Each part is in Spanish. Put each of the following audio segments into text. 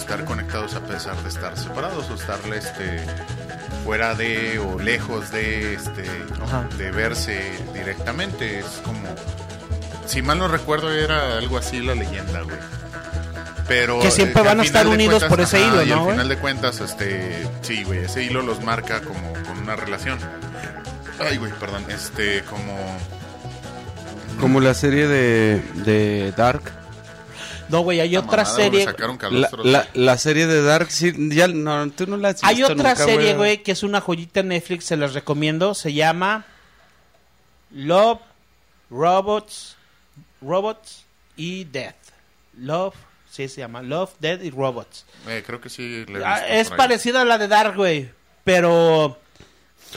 estar conectados a pesar de estar separados o estar este fuera de o lejos de este Ajá. de verse directamente es como si mal no recuerdo era algo así la leyenda güey pero Que siempre eh, van a al estar final de unidos por ese hilo, y ¿no, al güey? final de cuentas este sí güey ese hilo los marca como con una relación ay güey perdón este como Como la serie de, de Dark. No, güey, hay la otra serie. sacaron La, calostros. la, la serie de Dark, sí, ya, no, tú no la has Hay visto otra nunca, serie, güey, que es una joyita en Netflix, se las recomiendo. Se llama Love, Robots, Robots y Death. Love, sí se llama Love, Death y Robots. Eh, creo que sí le he Ah, visto es parecida a la de Dark, güey, pero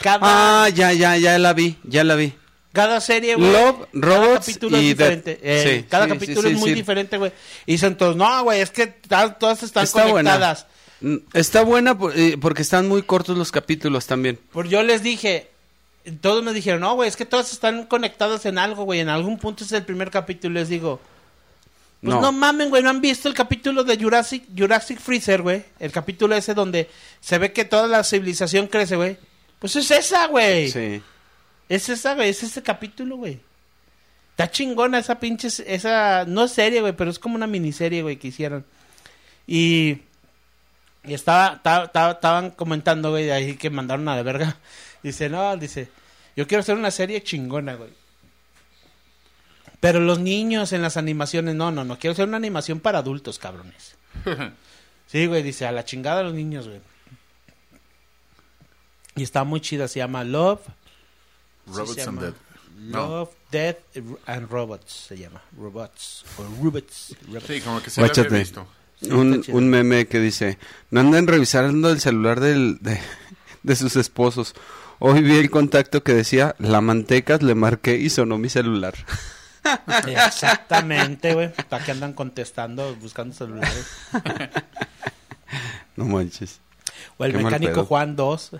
cada, Ah, ya, ya, ya la vi, ya la vi. Cada serie, güey, Love, Robots capítulo y es diferente. Eh, Sí, cada sí, capítulo sí, es muy diferente, güey. Y dicen todos, no, güey, es que todas están Está buena. conectadas. Mm, Está buena por- eh, porque están muy cortos los capítulos también. Pues yo les dije, todos me dijeron, no, güey, es que todas están conectadas en algo, güey. En algún punto es el primer capítulo. Les digo, pues no, No. mamen, güey, ¿no han visto el capítulo de Jurassic, Jurassic Freezer, güey? El capítulo ese donde se ve que toda la civilización crece, güey. Pues es esa, güey. Sí. Es esa, güey, es ese capítulo, güey. Está chingona esa pinche, esa, no es serie, güey, pero es como una miniserie, güey, que hicieron. Y, y estaba, estaba- estaba- estaban comentando, güey, ahí que mandaron a la verga. Dice, no, dice, yo quiero hacer una serie chingona, güey. Pero los niños en las animaciones, no, no, no, quiero hacer una animación para adultos, cabrones. Sí, güey, dice, a la chingada los niños, güey. Y está muy chida, se llama Love, Robots se and Dead. No. Love, Death and Robots se llama. Robots. O Robots. Robots. Sí, como que sí la había visto. Un, meme que dice, no anden revisando el celular del, de, de sus esposos. Hoy vi el contacto que decía, la mantecas, le marqué y sonó mi celular. Exactamente, güey. ¿Para qué andan contestando, buscando celulares? No manches. O el Qué mecánico. Juan 2.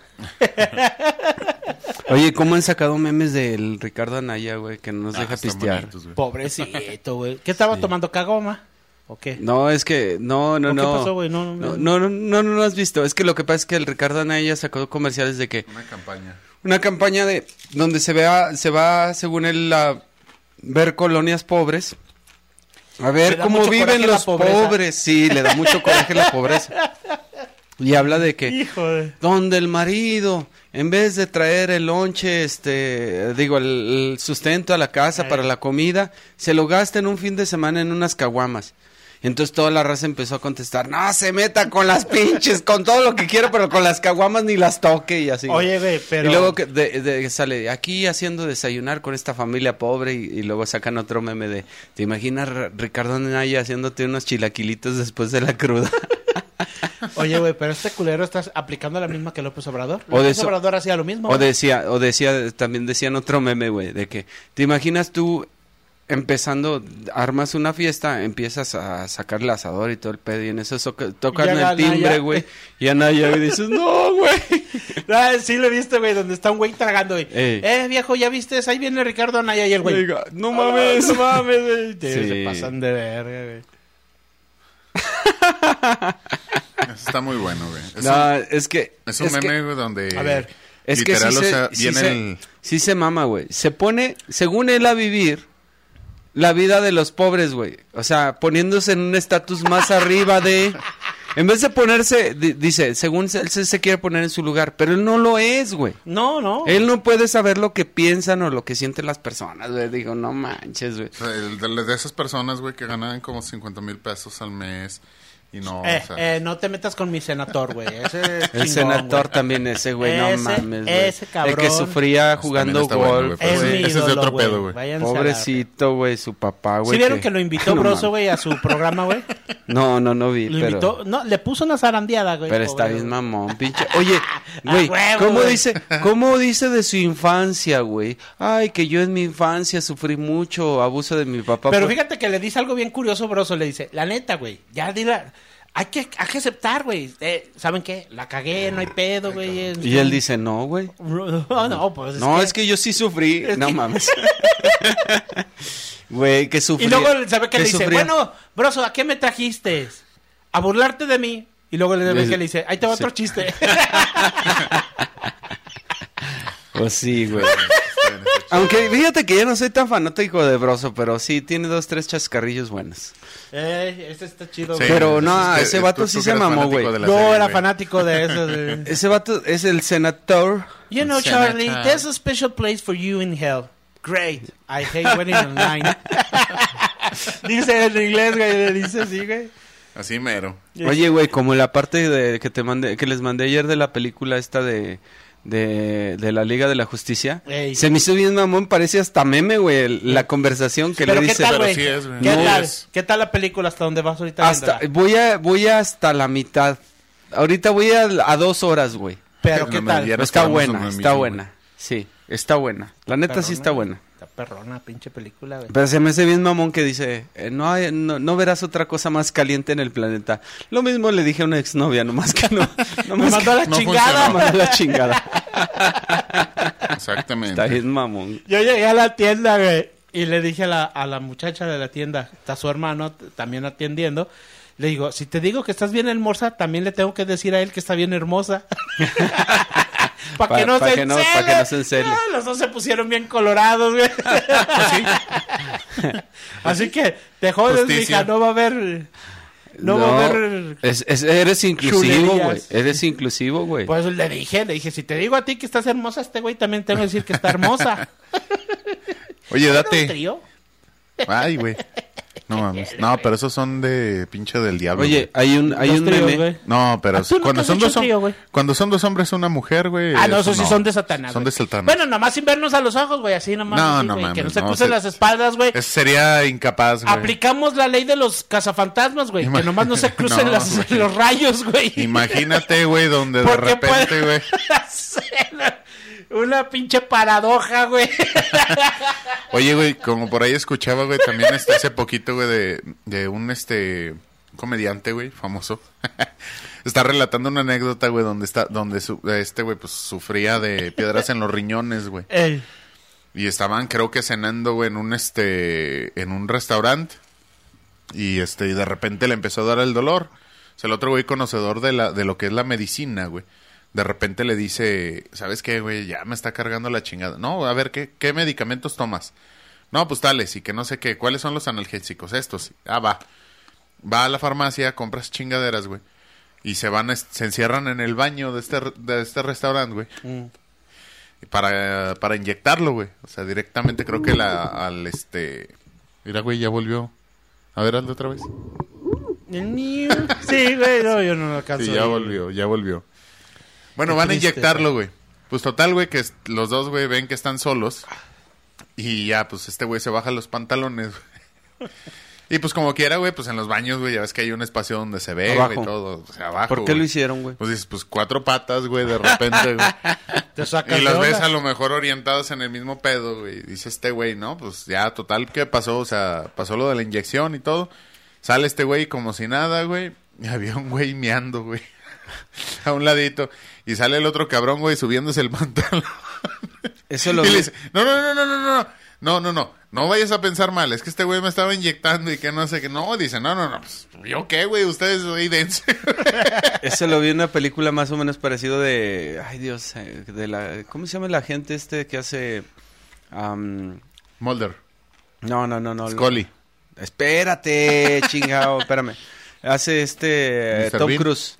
Oye, ¿cómo han sacado memes del Ricardo Anaya, güey, que no nos Ah, deja pistear? bonitos, güey. Pobrecito, güey. ¿Qué estaba tomando cagoma? ¿O qué? No, es que, no, no, ¿O qué no. pasó, güey? No, No, no, no, no, no, no lo has visto. Es que lo que pasa es que el Ricardo Anaya sacó comerciales de que Una campaña. una campaña de donde se vea, se va, según él, a ver colonias pobres. A ver cómo viven los pobres. Sí, le da mucho coraje la pobreza. Y habla de que Hijo de... donde el marido, en vez de traer el lonche, este, digo, el, el sustento a la casa para la comida, se lo gasta en un fin de semana en unas caguamas. Entonces toda la raza empezó a contestar, no se meta con las pinches, con todo lo que quiera, pero con las caguamas ni las toque y así. Oye, güey, pero... Y luego que de- de- sale aquí haciendo desayunar con esta familia pobre y, y luego sacan otro meme de, ¿te imaginas Ricardo Naya haciéndote unos chilaquilitos después de la cruda? Oye, güey, pero este culero está aplicando la misma que López Obrador. O López eso- Obrador hacía lo mismo. O decía, o decía, también decían otro meme, güey, de que, ¿te imaginas tú empezando, armas una fiesta, empiezas a sacar el asador y todo el pedo y en eso tocan el timbre, güey, y Anaya y dices, no, güey. Ah, sí lo viste, güey, donde está un güey tragando, güey. Ey. Eh, viejo, ¿ya viste? Ahí viene Ricardo Anaya y el güey. No mames. No mames, güey. Sí. Se pasan de verga, güey. Eso está muy bueno, güey. Es, No, un, es que... es un es que- meme, güey, donde... A ver, Es que literal, sí o se, sea, sí viene se- el... sí se mama, güey. Se pone, según él, a vivir la vida de los pobres, güey. O sea, poniéndose en un estatus más arriba de... En vez de ponerse, di- dice, según se- él se, se quiere poner en su lugar, pero él no lo es, güey. No, no. Él no puede saber lo que piensan o lo que sienten las personas, güey. Digo, no manches, güey. o sea, el de, de esas personas, güey, que ganan como 50 mil pesos al mes y no, Eh, o sea... eh, no te metas con mi senator, güey. Ese es El chingón, senador güey. también ese, güey, no mames, güey. ese El cabrón. que sufría Ese jugando está bueno, golf, Es ese es de otro pedo, güey. Pobrecito, güey, su papá, güey. ¿Sí vieron que lo invitó No Broso, güey, a su programa, güey? No, no, no vi, Lo pero... invitó, no, le puso una zarandeada, güey. Pero está pobre, bien güey. mamón, pinche. Oye, güey, ¿cómo dice, cómo dice de su infancia, güey? Ay, que yo en mi infancia sufrí mucho abuso de mi papá. Pero por- fíjate que le dice algo bien curioso, Broso. Le dice, la neta, güey, ya dile, hay que, hay que aceptar, güey. Eh, ¿Saben qué? La cagué, no hay pedo, güey. Y él dice, no, güey. No, no, pues es No, que... es que yo sí sufrí. No mames. Güey, que sufrí. Y luego, ¿sabe qué le dice? sufría? Bueno, broso, ¿a qué me trajiste? A burlarte de mí. Y luego le Le- que le dice, ahí te va Sí. otro chiste. Pues sí, güey. Aunque fíjate que yo no soy tan fanático de Broso, pero sí tiene dos, tres chascarrillos buenos. eh, este está chido, Sí, güey. Pero es no, que ese vato tú sí se mamó, güey. Yo serie, era güey. fanático de eso. de- Ese vato es el senador. You know, Senator. Charlie, there's a special place for you in hell. Great. I hate waiting online. dice en inglés, güey. le Dice así, güey. Así mero. Oye, güey, como la parte de que te mandé, que les mandé ayer de la película esta de, de, de la Liga de la Justicia, Ey. se me hizo bien mamón, parece hasta meme, güey, la conversación que Pero le ¿qué dice. tal, pero güey? sí es, güey. ¿Qué No tal? es. ¿Qué tal la película hasta donde vas ahorita Hasta, voy a, voy hasta la mitad. Ahorita voy a, a dos horas, güey. Pero ¿qué no, tal? Está buena, está mismo, buena. Sí, está buena. La neta sí está buena. Está perrona, pinche película, güey. Pero se me hace bien mamón que dice, eh, no, hay- no, no verás otra cosa más caliente en el planeta. Lo mismo le dije a una exnovia, nomás que no. Me Nomás mandó a la no chingada. me mandó la chingada. Exactamente. Está bien mamón. Yo llegué a la tienda, güey, y le dije a la, a la muchacha de la tienda, está su hermano también atendiendo, le digo, si te digo que estás bien hermosa, también le tengo que decir a él que está bien hermosa. Para Pa- que no pa' se que no- encele. pa' que no se encele. Ah, los dos se pusieron bien colorados, güey. Así que te jodes, mija, no va a haber... No, va a haber... es- es- eres inclusivo, güey. Eres inclusivo, güey. Pues le dije, le dije, si te digo a ti que estás hermosa, este güey también tengo que decir que está hermosa. Oye, ¿Un date. trío? Ay, güey. No mames. No, pero esos son de pinche del diablo. Oye, güey. hay un, hay un tríos, meme. güey. No, pero ¿Ah, nunca cuando has son hecho dos un trío, hom- güey? cuando son dos hombres una mujer, güey. Ah, no, eso esos sí son de Satanás. Son güey. de Satanás. Bueno, nomás sin vernos a los ojos, güey, así nomás. No, así, no güey, Que no se no, crucen se- las espaldas, güey. Eso sería incapaz, güey. Aplicamos la ley de los cazafantasmas, güey. Ima- Que nomás no se crucen No, las- güey. los rayos, güey. Imagínate, güey, donde de Porque repente, puede güey. hacer Una pinche paradoja, güey. Oye, güey, como por ahí escuchaba, güey, también este, hace poquito, güey, de, de un este comediante, güey, famoso. está relatando una anécdota, güey, donde está, donde su- este, güey, pues sufría de piedras en los riñones, güey. Ey, Y estaban, creo que cenando, güey, en un este, en un restaurante. Y este, y de repente le empezó a dar el dolor. O sea, el otro güey conocedor de la, de lo que es la medicina, güey. De repente le dice, ¿sabes qué, güey? Ya me está cargando la chingada. No, a ver, ¿qué, qué medicamentos tomas? No, pues tales, y que no sé qué. ¿Cuáles son los analgésicos? Estos. Ah, va. Va a la farmacia, compras chingaderas, güey. Y se van, a- se encierran en el baño de este, de este restaurante, güey mm. para, para inyectarlo, güey. O sea, directamente creo que la, al este... Mira, güey, ya volvió. A ver, hazlo otra vez. El mío. Sí, güey, no, yo no lo alcanzo. Sí, ya volvió, ya volvió. Bueno, Qué van a inyectarlo, güey. Pues total, güey, que los dos, güey, ven que están solos. Y ya, pues este güey se baja los pantalones, güey. Y pues como quiera, güey, pues en los baños, güey, ya ves que hay un espacio donde se ve, Abajo. güey, todo. O sea, abajo, ¿Por qué lo hicieron, güey? Pues dices, pues cuatro patas, güey, de repente, güey. Te sacas Y los ves a lo mejor orientados en el mismo pedo, güey. Dice este güey, ¿no? Pues ya, total, ¿qué pasó? O sea, pasó lo de la inyección y todo. Sale este güey como si nada, güey. Y había un güey meando, güey. a un ladito. Y sale el otro cabrón, güey, subiéndose el pantalón. Eso lo y vi. le dice, no, no, no, no, no, no. No, no, no. No vayas a pensar mal. Es que este güey me estaba inyectando y que no sé qué. No, dice, no, no, no. Pues, ¿Yo qué, güey? Ustedes, güey, dense. Eso lo vi en una película más o menos parecido de... Ay, Dios, eh, de la... ¿Cómo se llama la gente este que hace... am, Mulder. no, no, no, no. Scully. Espérate, chingado, espérame. Hace este... eh. Tom. Cruise.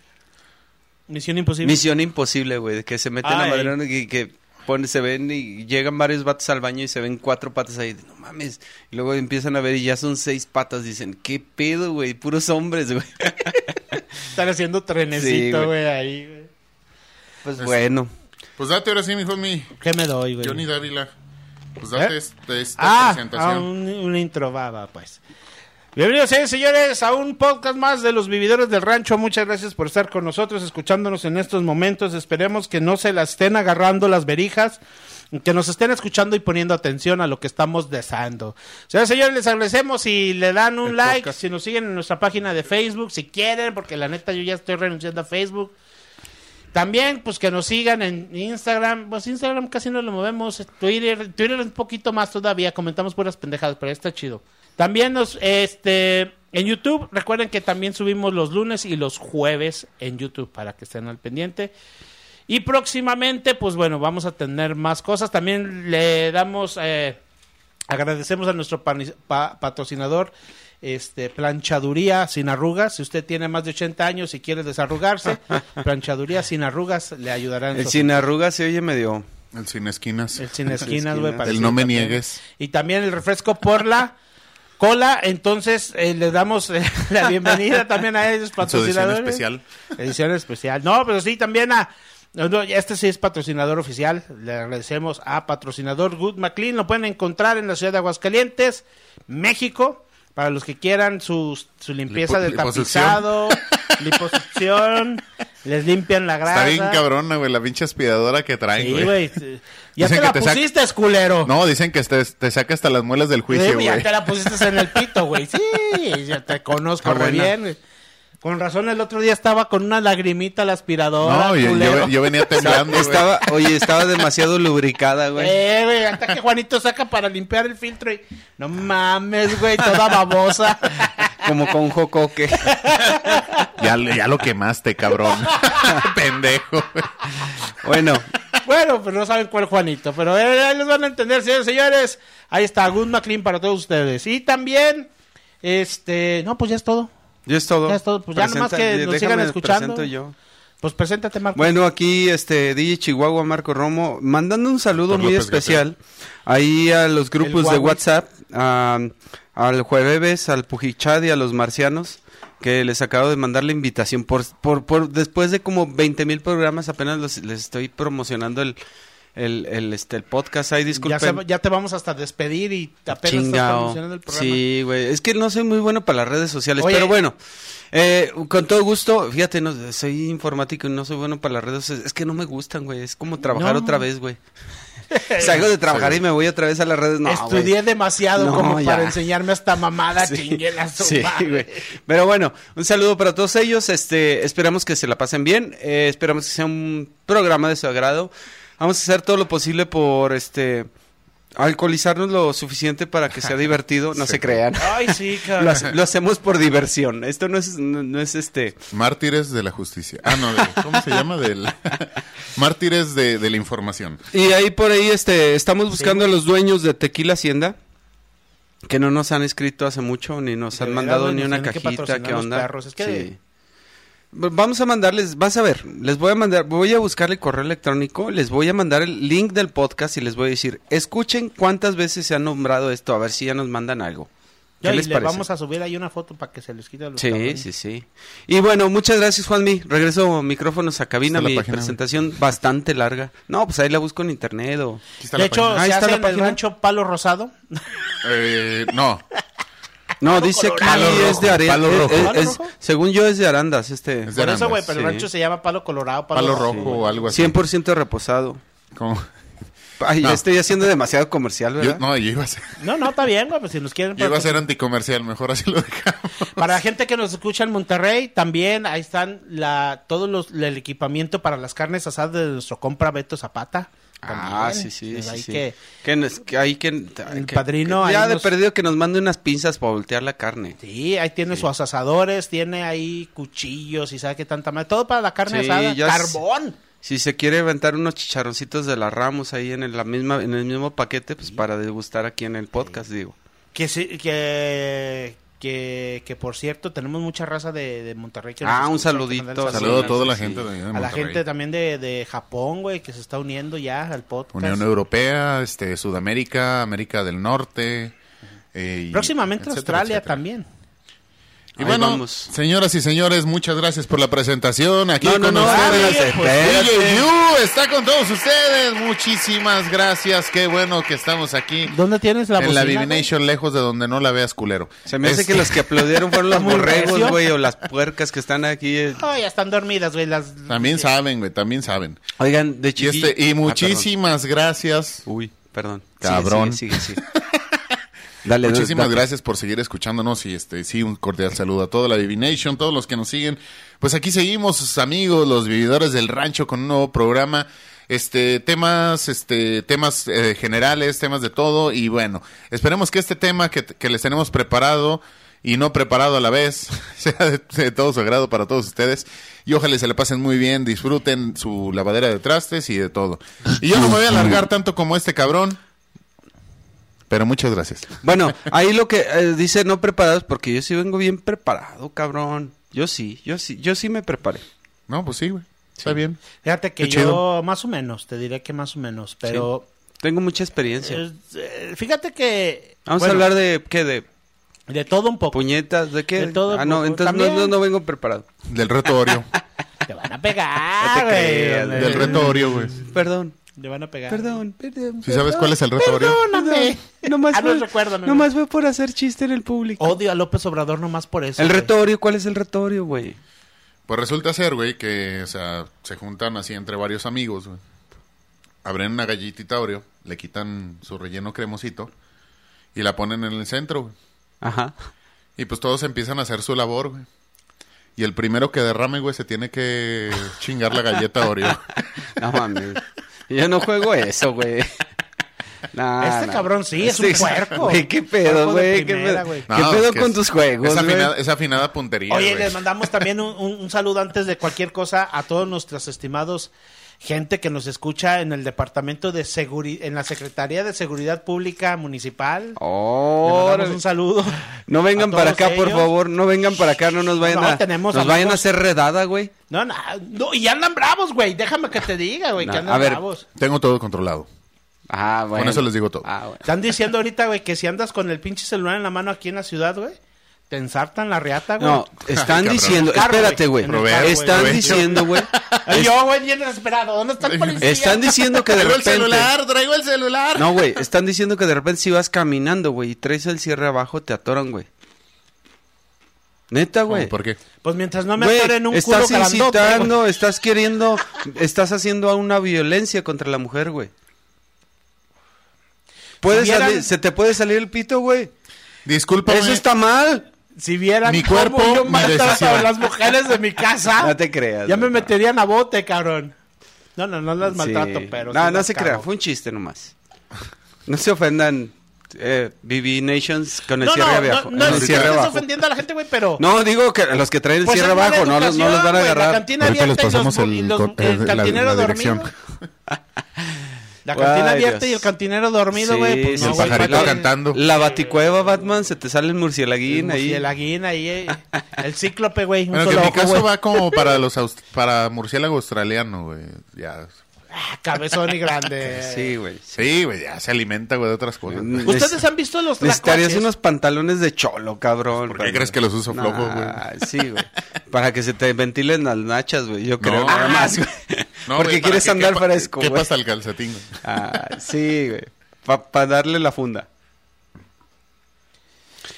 Misión imposible. Misión imposible, güey, que se meten a madre y que pone, se ven y llegan varios vatos al baño y se ven cuatro patas ahí. No mames. Y luego empiezan a ver y ya son seis patas. Dicen, ¿qué pedo, güey? Puros hombres, güey. Están haciendo trenecito, güey. ahí, güey. Pues bueno. Pues date ahora sí, mi homie. ¿Qué me doy, güey? Johnny Dávila. Pues date ¿Eh? este- esta Ah, presentación. ah, un, un intro, va, va, pues. Bienvenidos, señores, señores, a un podcast más de los vividores del rancho. Muchas gracias por estar con nosotros, escuchándonos en estos momentos. Esperemos que no se las estén agarrando las verijas, que nos estén escuchando y poniendo atención a lo que estamos deseando. Señores, señores, les agradecemos si le dan un El like, podcast. si nos siguen en nuestra página de Facebook, si quieren, porque la neta yo ya estoy renunciando a Facebook. También, pues que nos sigan en Instagram. Pues Instagram casi no lo movemos. Twitter, Twitter un poquito más todavía. Comentamos puras pendejadas, pero está chido. También nos, este, en YouTube, recuerden que también subimos los lunes y los jueves en YouTube para que estén al pendiente. Y próximamente, pues bueno, vamos a tener más cosas. También le damos, eh, agradecemos a nuestro pa- patrocinador, este, Planchaduría Sin Arrugas. Si usted tiene más de 80 años y quiere desarrugarse, Planchaduría Sin Arrugas le ayudará en El sin arrugas se oye medio... El sin esquinas. el sin esquinas, güey. El no me también. niegues. Y también el refresco por la cola. Entonces, eh, le damos eh, la bienvenida también a ellos, Su edición patrocinadores. especial. Edición especial. No, pero sí, también a... no, este sí es patrocinador oficial. Le agradecemos a patrocinador Good McLean. Lo pueden encontrar en la ciudad de Aguascalientes, México. Para los que quieran su, su limpieza Lipo- del tapizado, liposucción, les limpian la grasa. Está bien cabrona, güey, la pinche aspiradora que traen, Sí, güey. güey. sí. Ya Dicen te la te saca- pusiste, culero. No, dicen que te, te saca hasta las muelas del Sí, juicio, ya güey. te la pusiste en el pito, güey. Sí, ya te conozco buena. bien. Con razón, el otro día estaba con una lagrimita la aspiradora. No, yo, culero. yo, yo venía temblando. Estaba, oye, estaba demasiado lubricada, güey. Eh, güey, hasta que Juanito saca para limpiar el filtro y... No mames, güey, toda babosa. Como con jocoque. Ya, ya lo quemaste, cabrón. Pendejo. Bueno, bueno, pues no saben cuál Juanito, pero eh, ahí les van a entender, señores, señores. Ahí está, Good McLean para todos ustedes. Y también, este... No, pues ya es todo. Ya es todo. Ya es todo, pues ya nomás que nos déjame sigan escuchando. yo. Pues preséntate, Marco. Bueno, aquí este DJ Chihuahua Marco Romo mandando un saludo Por muy especial ahí a los grupos de. WhatsApp, a- al jueves, al Pujichad y a los marcianos que les acabo de mandar la invitación por, por, por después de como 20 mil programas apenas los- les estoy promocionando el, el, el, este, el podcast ahí ya, disculpen se- ya te vamos hasta despedir y apenas estás Chingao. promocionando el programa. Sí, güey. Es que no soy muy bueno para las redes sociales. Oye. Pero bueno, eh, con todo gusto, fíjate, no, soy informático y no soy bueno para las redes sociales. Es que no me gustan, güey. Es como trabajar No. otra vez, güey. Salgo de trabajar y me voy otra vez a las redes. No, Estudié demasiado No, como ya. para enseñarme esta mamada Sí, chingue la su sí, güey. Pero bueno, un saludo para todos ellos. Este, esperamos que se la pasen bien. Eh, esperamos que sea un programa de su agrado. Vamos a hacer todo lo posible por este alcoholizarnos lo suficiente para que sea divertido. No Sí. se crean. Ay, sí, Lo, hace- lo hacemos por diversión. Esto no es, no, no es este. Mártires de la justicia. Ah, no, de- ¿cómo se llama? Del... Mártires de, de la información. Y ahí por ahí este estamos buscando a los dueños de Tequila Hacienda que no nos han escrito hace mucho ni nos De han mandado ni una que cajita, qué onda. perros. Es que- Sí. Vamos a mandarles, vas a ver, les voy a mandar, voy a buscar el correo electrónico, les voy a mandar el link del podcast y les voy a decir, escuchen cuántas veces se ha nombrado esto, a ver si ya nos mandan algo. ¿Qué Ya, y les le vamos a subir ahí una foto para que se les quite a los Sí, cabrones. sí, sí. Y bueno, muchas gracias, Juanmi. Regreso micrófonos a cabina. Mi página, presentación bastante larga. No, pues ahí la busco en internet o... De la hecho, página. Ahí está hace la en el página. rancho Palo Rosado. Eh, no, No, dice que Palo es de Are- palo es- rojo. es- ¿Palo es- rojo? según yo es de Arandas, este. Es de Por eso, güey, pero el sí. rancho se llama Palo Colorado, Palo, palo Rojo. rojo o algo así. 100% reposado. Ay, ya No. estoy haciendo demasiado comercial, Yo, ¿verdad? no, yo iba a ser, No, no, está bien, güey, pues si nos quieren... yo iba a ser anticomercial, mejor así lo dejamos. Para la gente que nos escucha en Monterrey, también ahí están la, todos los, el equipamiento para las carnes asadas de nuestro compra Beto Zapata. Ah, sí, sí, Pues sí, ahí sí. que- Que, nos- que hay que... El que- padrino ya de nos- perdido que nos mande unas pinzas para voltear la carne. Sí, ahí tiene sus asadores, tiene ahí cuchillos y sabe qué tanta madre. Todo para la carne Sí, asada. ¡Carbón! Si se quiere aventar unos chicharroncitos de la Ramos ahí en el, la misma, en el mismo paquete, pues para degustar aquí en el podcast, digo. Que, sí, que, que, que por cierto, tenemos mucha raza de, de Monterrey. Que nos Ah, un saludito. Saludo a Sí, toda la sí. gente de, de A la gente también de, de Japón, güey, que se está uniendo ya al podcast. Unión Europea, este, Sudamérica, América del Norte. eh, Próximamente etcétera, Australia etcétera. también. Y Ahí bueno, vamos. señoras y señores, muchas gracias por la presentación. Aquí No, con no, no, ustedes. Pues, está con todos ustedes. Muchísimas gracias. Qué bueno que estamos aquí. ¿Dónde tienes la en la Divination, lejos de donde no la veas culero. Se me hace Este- que los que aplaudieron fueron los borregos, güey, o las puercas que están aquí. eh. Ay, ya están dormidas, güey. Las... También saben, güey, también saben. Oigan, de Y, chiquillo... este, y Ah, muchísimas gracias. Uy, perdón. Cabrón. Sigue, sigue, sigue. Dale, Muchísimas dale. gracias por seguir escuchándonos y este sí un cordial saludo a toda la Divination, todos los que nos siguen. Pues aquí seguimos, sus amigos, los vividores del rancho con un nuevo programa. Este temas, este temas eh, generales, temas de todo y bueno, esperemos que este tema que, que les tenemos preparado y no preparado a la vez sea de, de todo su agrado para todos ustedes y ojalá se le pasen muy bien, disfruten su lavadera de trastes y de todo. Y yo no me voy a alargar tanto como este cabrón, pero muchas gracias. Bueno, ahí lo que eh, dice no preparados, porque yo sí vengo bien preparado, cabrón. Yo sí, yo sí, yo sí me preparé. No, pues sí, güey. Está bien. Fíjate que Qué yo, chido. más o menos, te diré que más o menos, pero... Tengo mucha experiencia. eh, eh, fíjate que... Vamos bueno, a hablar de, ¿qué? De De todo un poco. puñetas, ¿de qué? De todo, ah, no, entonces no, no, no vengo preparado. Del reto Oreo. Te van a No pegar, te güey. creas, Del reto Oreo, güey. Perdón, Te van a pegar. perdón, perdón. ¿Sí sabes cuál es el reto? Perdóname. Nomás Ah, no fue, recuérdame. nomás fue por hacer chiste en el público. Odio a López Obrador nomás por eso. el güey. retorio, ¿cuál es el retorio, güey? Pues resulta ser, güey, que, o sea, se juntan así entre varios amigos, güey. Abren una galletita Oreo, le quitan su relleno cremosito y la ponen en el centro, güey. Ajá. Y pues todos empiezan a hacer su labor, güey. Y el primero que derrame, güey, se tiene que chingar la galleta Oreo. No mames. Yo no juego eso, güey. Este cabrón sí, es un Este- puerco. Güey, qué pedo, güey. ¿Qué pedo, güey. ¿Qué No, pedo es que con es- tus juegos, Es güey? afinada, es afinada puntería, Oye, güey. les mandamos también un, un- un saludo antes de cualquier cosa a todos nuestros estimados gente que nos escucha en el departamento de seguridad, en la Secretaría de Seguridad Pública Municipal. Les mandamos un saludo. No vengan para acá, por favor. No vengan para acá, no nos vayan No, a... tenemos nos vayan a hacer redada, güey. No, no, no, y andan bravos, güey. Déjame que te diga, güey, No, que andan a ver. bravos. Tengo todo controlado. Ah, bueno. Con eso les digo todo. Ah, bueno. Están diciendo ahorita, güey, que si andas con el pinche celular en la mano aquí en la ciudad, güey, te ensartan la riata, güey. No, están Cabrón. diciendo... Carro, Espérate, güey. Están provecho. diciendo, güey... Ay, yo, güey, bien desesperado. ¿Dónde está el policía? Están diciendo que de Traigo el repente... celular, traigo el celular. No, güey, están diciendo que de repente si vas caminando, güey, y traes el cierre abajo, te atoran, güey. Neta, güey. ¿Por qué? Pues mientras no me Güey, atoren un culo estás incitando, güey. estás queriendo, estás haciendo una violencia contra la mujer, güey. Puede Si vieran- salir- se te puede salir el pito, güey. Discúlpame. Eso está mal. Si vieran Mi cómo cuerpo, yo mi maltrato decisión. a las mujeres de mi casa, No te creas. ya me güey. meterían a bote, cabrón. No, no, no las Sí. maltrato, pero... No, sí no se cago. crea, fue un chiste nomás. No se ofendan, eh, BB Nations con el No, cierre no, abajo. no, no, el cierre abajo. ofendiendo a la gente, güey, pero... No, digo que los que traen el Pues cierre abajo, no, los- no los van a educación, güey, La agarrar. cantina les abierta y los, el el el- la- cantinero la dormido. La cantina Ay, abierta Dios. y el cantinero dormido, güey. pues Sí, no, el güey, pajarito cantando. La baticueva, Batman, se te sale el murcielaguín ahí. El aguín ahí, eh. el cíclope, güey. Un Bueno, que en mi ojo, caso güey. va como para los aus- para murciélago australiano, güey. Ya. Ah, Cabezón y grande. Sí, güey. Sí, güey, ya se alimenta, güey, de otras cosas. Mm. ¿Ustedes han visto los Necesitarías unos pantalones de cholo, cabrón. ¿Por qué crees que los uso flojos, güey? Sí, güey. Para que se te ventilen las nachas, güey. Yo creo No. nada Ah, más, güey. No, Porque güey, quieres andar quepa- fresco, ¿Qué güey. pasa el calcetín? güey? Ah, sí, güey. Para darle la funda.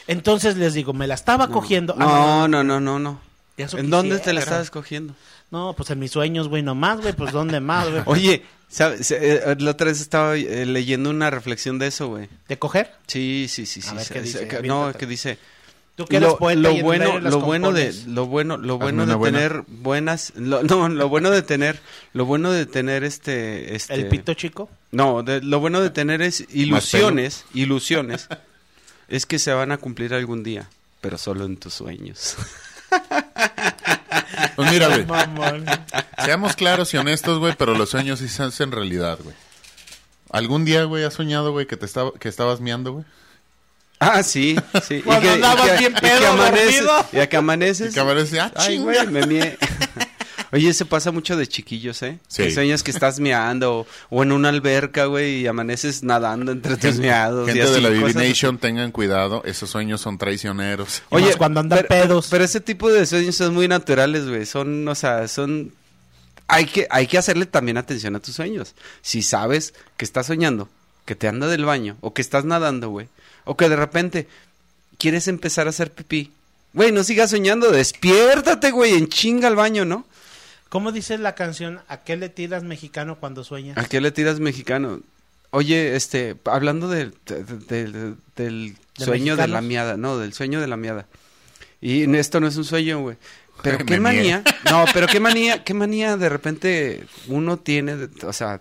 Entonces les digo, me la estaba cogiendo. Ah, No, no, no, no, no. ¿En dónde te la estabas cogiendo? No, pues en mis sueños, güey, nomás, güey, pues ¿dónde más, güey? Oye, ¿sabes? Eh, La otra vez estaba eh, leyendo una reflexión de eso, güey. ¿De coger? Sí, sí, sí, sí. A ver, sí, ¿qué dice? que- no, que dice Tú que eres lo, poeta lo y bueno, lo bueno de lo bueno, lo bueno de buena. tener buenas, lo, no, lo bueno de tener, lo bueno de tener este, este, ¿El pito chico? no, de- lo bueno de tener es ilusiones, ilusiones, es que se van a cumplir algún día, pero solo en tus sueños. Pues mira, güey, seamos claros y honestos, güey, pero los sueños sí se hacen realidad, güey. ¿Algún día, güey, has soñado, güey, que te estaba, que estabas miando, güey? Ah, sí, sí. Cuando andabas bien pedo, amaneces, dormido. y a que amaneces. Y que aparece, ah, Ay, güey, me mié. Oye, se pasa mucho de chiquillos, ¿eh? Sí. Que sueñas que estás meando o, en una alberca, güey, y amaneces nadando entre tus meados. y Gente así, de la cosas. Divination, tengan cuidado. Esos sueños son traicioneros. Más cuando andan pero, pedos. Pero ese tipo de sueños son muy naturales, güey. Son, o sea, son... Hay que, hay que hacerle también atención a tus sueños. Si sabes que estás soñando, que te anda del baño, o que estás nadando, güey, o que de repente quieres empezar a hacer pipí. Güey, no sigas soñando, despiértate, güey, en chinga al baño, ¿no? ¿Cómo dice la canción? ¿A qué le tiras mexicano cuando sueñas? ¿A qué le tiras mexicano? Oye, este, hablando del, de- de- de- del ¿De sueño de la miada, no, del sueño de la miada. Y esto no es un sueño, güey. Pero qué manía, no, pero qué manía, qué manía de repente uno tiene, de- o sea,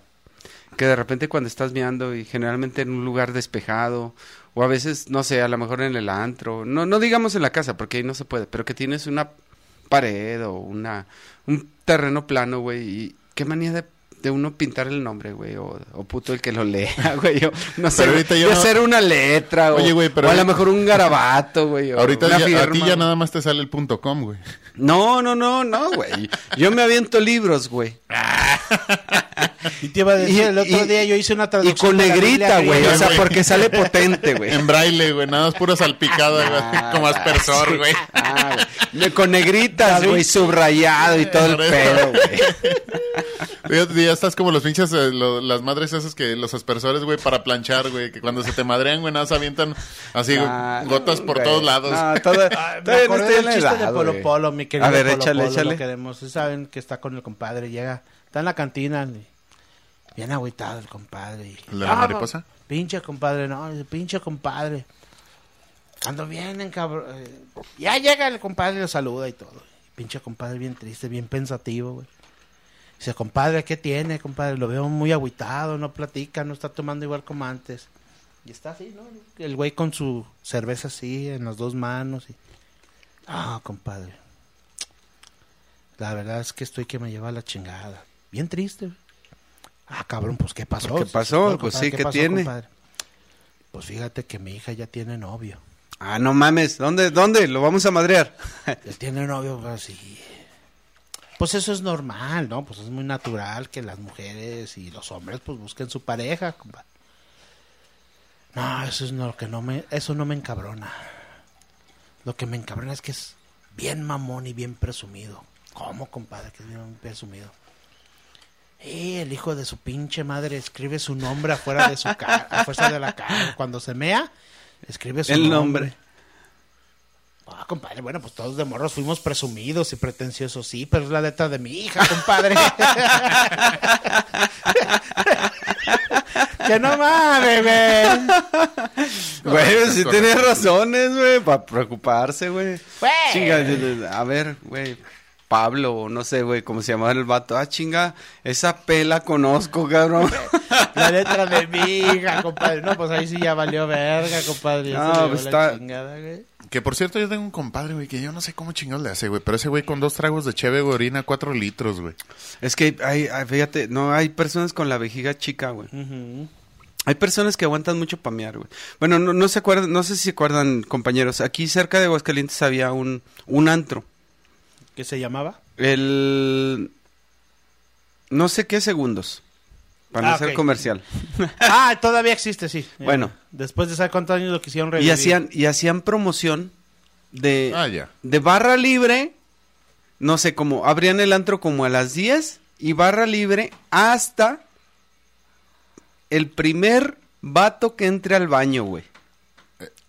que de repente cuando estás meando y generalmente en un lugar despejado, o a veces, no sé, a lo mejor en el antro, no, no digamos en la casa, porque ahí no se puede, pero que tienes una pared o una, un terreno plano, güey, y qué manía de, de uno pintar el nombre, güey, o, o puto el que lo lea, güey, o no sé, Pero ahorita de yo no- hacer una letra, Oye, o, güey, pero o a lo mejor un garabato, güey, o Ahorita una ya- a ti firma, ya güey. nada más te sale el punto com, güey. No, no, no, no, güey. Yo me aviento libros, güey. Y te iba a decir, Y- el otro y- día yo hice una Y traducción con de la negrita, güey. O sea, porque sale potente, güey. En braille, güey. Nada más pura salpicada, güey. Como aspersor, güey. Ah, güey. Con negritas, güey, subrayado y todo el pedo, güey. Ya, estás como los pinches, eh, lo- las madres esas que los aspersores, güey, para planchar, güey. Que cuando se te madrean, güey, nada más avientan así, Ah, gotas por güey. todos lados. No, todo- Ah, me todavía no acordé estoy en del la chiste edad, de Polo güey. Polo, mi querido A ver, Polo échale, Polo, échale. Lo queremos. Ustedes saben que está con el compadre, llega, está en la cantina, y bien agüitado el compadre. y- ¿El de la Ah, mariposa? Pinche compadre, no, dice, pinche compadre. Cuando vienen, cabrón. eh, Ya llega el compadre y lo saluda y todo. Pinche compadre bien triste, bien pensativo, güey. Dice, compadre, ¿qué tiene, compadre? Lo veo muy agüitado, no platica, no está tomando igual como antes. Y está así, ¿no? El güey con su cerveza así, en las dos manos. Y... Ah, compadre. La verdad es que estoy que me lleva la chingada. Bien triste. güey. Ah, cabrón, pues ¿qué pasó? ¿Qué pasó? Pues compadre, sí, ¿qué pasó, tiene? compadre? Pues fíjate que mi hija ya tiene novio. Ah, no mames. ¿Dónde, dónde? Lo vamos a madrear. Él tiene novio, pues sí. Pues eso es normal, ¿no? Pues es muy natural que las mujeres y los hombres pues busquen su pareja, compadre. No, eso es lo que no me, eso no me encabrona. Lo que me encabrona es que es bien mamón y bien presumido. ¿Cómo, compadre? Que es bien presumido. Y el hijo de su pinche madre escribe su nombre afuera de su cara, afuera de la cara. Cuando se mea, escribe su El nombre. nombre. Ah, compadre, bueno, pues todos de morros fuimos presumidos y pretenciosos, sí, pero es la letra de mi hija, compadre. que no mames, güey. Güey, sí tienes razones, güey, para preocuparse, güey. A ver, güey. Pablo, no sé, güey, cómo se llamaba el vato. Ah, chinga, esa pela conozco, cabrón. La letra de mi hija, compadre. No, pues ahí sí ya valió verga, compadre. No, pues está- chingada, güey. Que por cierto, yo tengo un compadre, güey, que yo no sé cómo chingados le hace, güey. Pero ese güey con dos tragos de cheve, güey, orina cuatro litros, güey. Es que hay, hay- fíjate, no, hay personas con la vejiga chica, güey. Hay personas que aguantan mucho pamear, güey. Bueno, no, no se acuerdan, no sé si se acuerdan, compañeros. Aquí cerca de Aguascalientes había un, un antro. ¿Qué se llamaba? El... No sé qué segundos. Para no Ah, ser ok. comercial. Ah, todavía existe, sí. Bueno. Después de saber cuántos años lo quisieron Y revivir. hacían, y hacían promoción de, Ah, ya. de barra libre. No sé, como abrían el antro como a las 10 y barra libre hasta el primer vato que entre al baño, güey.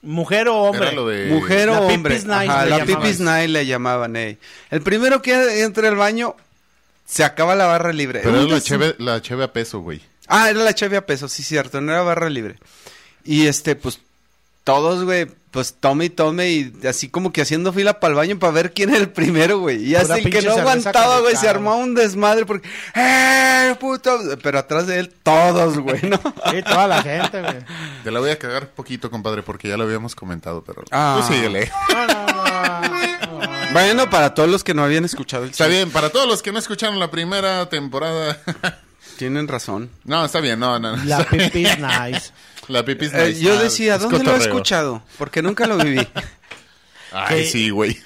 ¿Mujer o hombre? Era lo de... Mujer La o hombre. Ajá, la llamaban. pipis night le llamaban, ey. El primero que entre al baño se acaba la barra libre. Pero era la cheve, la cheve a peso, güey. Ah, era la cheve a peso, sí, cierto, no era barra libre. Y este, pues, todos, güey, pues tome y tome y así como que haciendo fila para el baño para ver quién era el primero, güey. Y hasta el que no aguantaba, güey, se armó un desmadre porque, ¡eh, puto! Pero atrás de él, todos, güey, ¿no? Sí, toda la gente, güey. Te la voy a cagar poquito, compadre, porque ya lo habíamos comentado, pero... Ah. Tú síguele. No, no, no. Bueno, para todos los que no habían escuchado el Está show, bien, para todos los que no escucharon la primera temporada... tienen razón. no, está bien, no, no. no. La pipis nice. La pipis Eh, nice. yo Ah, decía, es ¿dónde lo he escuchado? Porque nunca lo viví. Ay, sí, güey.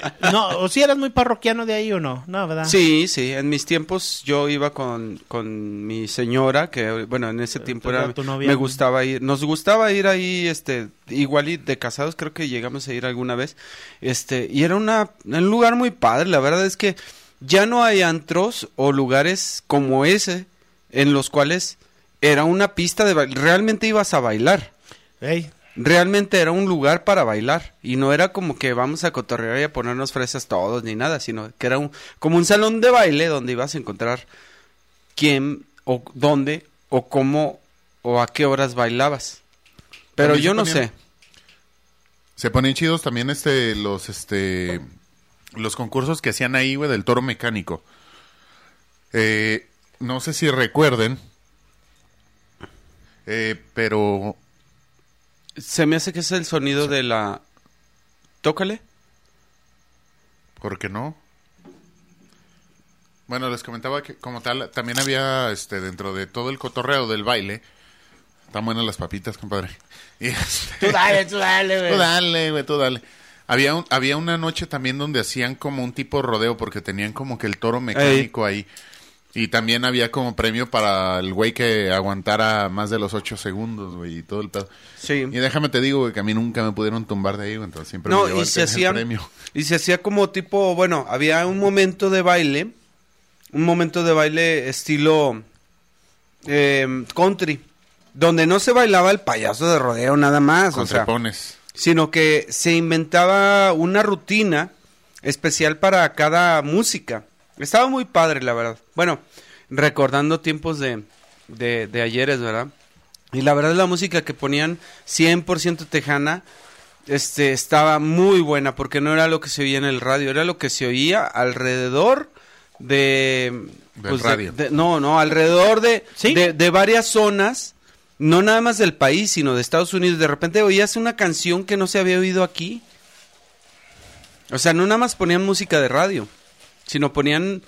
no, o si eras muy parroquiano de ahí o no, no, ¿verdad? Sí, sí, en mis tiempos yo iba con, con mi señora, que bueno, en ese tiempo era era, tu novia, me gustaba ir, nos gustaba ir ahí, este, igual y de casados creo que llegamos a ir alguna vez, este, y era una, un lugar muy padre, la verdad es que ya no hay antros o lugares como ese en los cuales era una pista de realmente ibas a bailar. Ey, Realmente era un lugar para bailar y no era como que vamos a cotorrear y a ponernos fresas todos ni nada, sino que era un, como un salón de baile donde ibas a encontrar quién o dónde o cómo o a qué horas bailabas. Pero También yo no ponían- sé. Se ponen chidos también este los este los concursos que hacían ahí, güey, del toro mecánico. Eh, no sé si recuerden, eh, pero Se me hace que es el sonido de la... Tócale. ¿por qué no? Bueno, les comentaba que como tal también había este dentro de todo el cotorreo del baile. Están buenas las papitas, compadre. Y este- tú dale, tú dale, güey. Tú dale, güey, tú dale. Había, un- había una noche también donde hacían como un tipo rodeo porque tenían como que el toro mecánico ahí. Y también había como premio para el güey que aguantara más de los ocho segundos, güey, y todo el pedo. Sí. Y déjame te digo, güey, que a mí nunca me pudieron tumbar de ahí, güey, entonces siempre me No, llevó y el se hacían... premio. Y se hacía como tipo, bueno, había un momento de baile, un momento de baile estilo eh, country, donde no se bailaba el payaso de rodeo nada más, Con o sea, sino que se inventaba una rutina especial para cada música. Estaba muy padre, la verdad. Bueno, recordando tiempos de, de, de ayeres, ¿verdad? Y la verdad la música que ponían 100% tejana este, estaba muy buena porque no era lo que se oía en el radio, era lo que se oía alrededor de... Del radio. de- no, no, alrededor de, ¿Sí? de, de varias zonas, no nada más del país, sino de Estados Unidos. De repente oías una canción que no se había oído aquí. O sea, no nada más ponían música de radio, sino ponían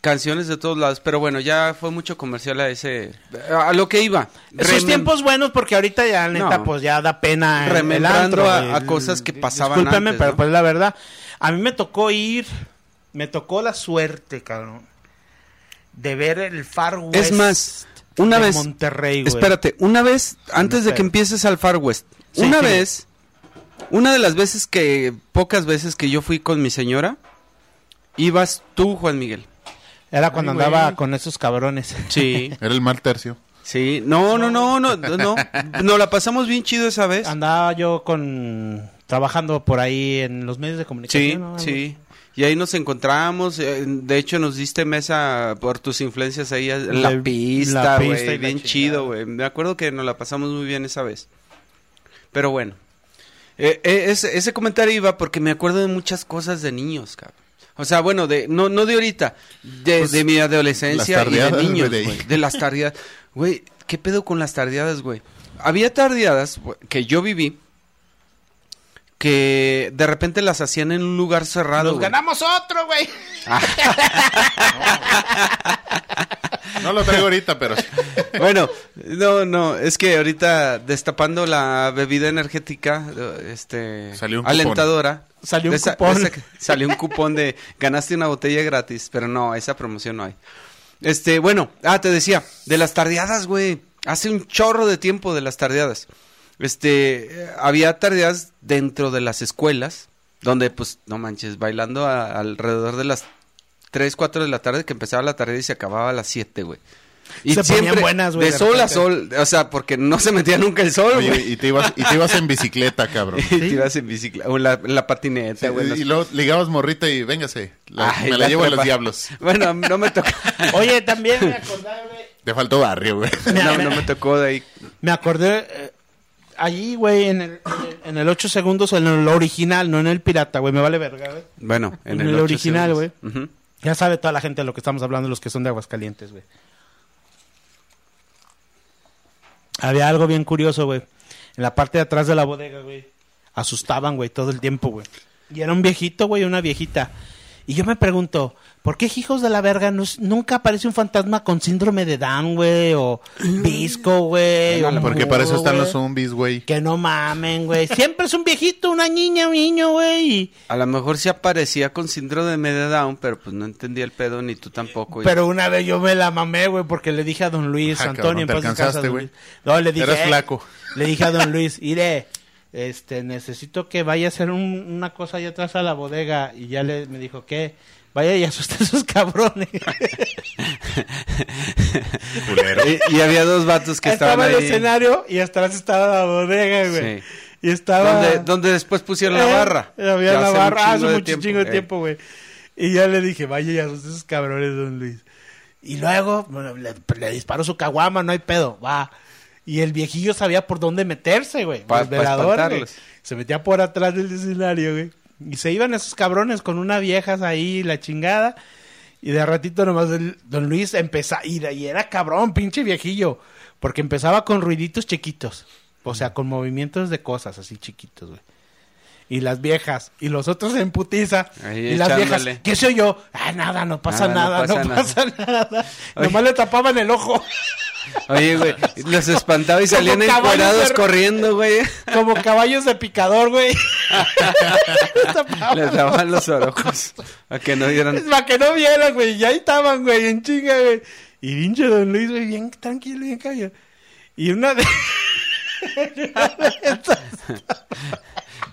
canciones de todos lados. Pero bueno, ya fue mucho comercial a ese... A lo que iba. Esos Remem- tiempos buenos porque ahorita ya neta No. pues ya da pena Remembrando a- cosas que pasaban Discúlpeme, antes, pero ¿no? pues la verdad, a mí me tocó ir, me tocó la suerte, cabrón, de ver el Far West. Es más, una de vez... Monterrey, güey. Espérate, una vez, antes de que empieces al Far West, Sí, una sí. vez, una de las veces que, pocas veces que yo fui con mi señora, ibas tú, Juan Miguel. Era cuando Ay, andaba güey. con esos cabrones. Sí, Era el mal tercio. sí, no, no, no, no, no, no, nos la pasamos bien chido esa vez. Andaba yo con trabajando por ahí en los medios de comunicación. Sí, ¿no? sí. Y ahí nos encontramos, eh, de hecho nos diste mesa por tus influencias ahí en la La- pista, la güey, bien chingada. chido, güey. Me acuerdo que nos la pasamos muy bien esa vez. Pero bueno, eh, eh, ese, ese comentario iba porque me acuerdo de muchas cosas de niños, cabrón. O sea, bueno, de no no de ahorita, de, Pues, de mi adolescencia y de niños, güey, de- las tardeadas. Güey, ¿qué pedo con las tardeadas, güey? Había tardeadas que yo viví que de repente las hacían en un lugar cerrado. Nos güey. ganamos otro, güey. No lo traigo ahorita, pero. Bueno, no, no, es que ahorita destapando la bebida energética, este, Salió un cupón. alentadora. Salió un esa- cupón. esa- salió un cupón de ganaste una botella gratis, pero no, esa promoción no hay. Este, bueno, ah, te decía, de las tardeadas, güey. Hace un chorro de tiempo de las tardeadas. Este, eh, había tardeadas dentro de las escuelas, donde, pues, no manches, bailando a- alrededor de las 3, 4 de la tarde, que empezaba la tarde y se acababa a las 7, güey. Y Se ponían buenas, güey, De de sol a sol, o sea, porque no se metía nunca el sol, Oye, güey. y te ibas, y te ibas en bicicleta, cabrón. Y te ibas en bicicleta, o en la, en la patineta, Sí, güey. los- y luego ligabas morrita y véngase. la- Ay, me la, llevo a los diablos. Bueno, no me tocó. Oye, también me acordé, güey. Te faltó barrio, güey. no, no me tocó de ahí. Me acordé eh, allí, güey, en el, en el- en el 8 segundos, en el original, no en el pirata, güey. Me vale verga, güey. Bueno, en, En el, original, segundos. Ujú. Ya sabe toda la gente de lo que estamos hablando, los que son de Aguascalientes, güey. Había algo bien curioso, güey. En la parte de atrás de la bodega, güey. Asustaban, güey, todo el tiempo, güey. Y era un viejito, güey, una viejita. Y yo me pregunto, ¿por qué hijos de la verga no es- nunca aparece un fantasma con síndrome de Down, güey? O visco, güey. o Porque para eso están güey? los zombies, güey. Que no mamen, güey. Siempre es un viejito, una niña, un niño, güey. A lo mejor sí aparecía con síndrome de Down, pero pues no entendía el pedo ni tú tampoco. y- Pero una vez yo me la mamé, güey, porque le dije a don Luis, Ah, Antonio, en cabrón, te paz. Luis. No, le dije, Eras eh, flaco. le dije a don Luis, iré, este, necesito que vaya a hacer un- una cosa allá atrás a la bodega. Y ya le, me dijo, ¿qué? Vaya y asuste a esos cabrones. Y, y había dos vatos que estaban estaba el ahí. escenario y atrás estaba la bodega, güey. Sí. Y estaba... Donde, donde después pusieron la Eh, barra. Había Ya la hace barra, hace mucho chingo de eh. tiempo, güey. Y ya le dije, vaya y asuste a esos cabrones, don Luis. Y luego, bueno, le, le disparó su caguama, no hay pedo, va. Y el viejillo sabía por dónde meterse, güey. Pa- el pa güey. Se metía por atrás del escenario, güey. Y se iban esos cabrones con unas viejas ahí, la chingada. Y de ratito nomás el- don Luis empezaba, y, y era cabrón, pinche viejillo. Porque empezaba con ruiditos chiquitos. O sea, con movimientos de cosas así chiquitos, güey. Y las viejas, y los otros en putiza. Ahí y las viejas, echándole. ¿qué soy yo? Ah, nada, no pasa Nada, nada, no no pasa nada. Oye. Nomás le tapaban el ojo. Oye, güey, los espantaba y Como salían caballos encuerados de- corriendo, güey. Como caballos de picador, güey. Les daban los ojos a que no dieran. Para que no vieran, güey. Y ahí estaban, güey, en chinga, güey. Y pinche Don Luis, güey, bien tranquilo, bien callado. Y una de...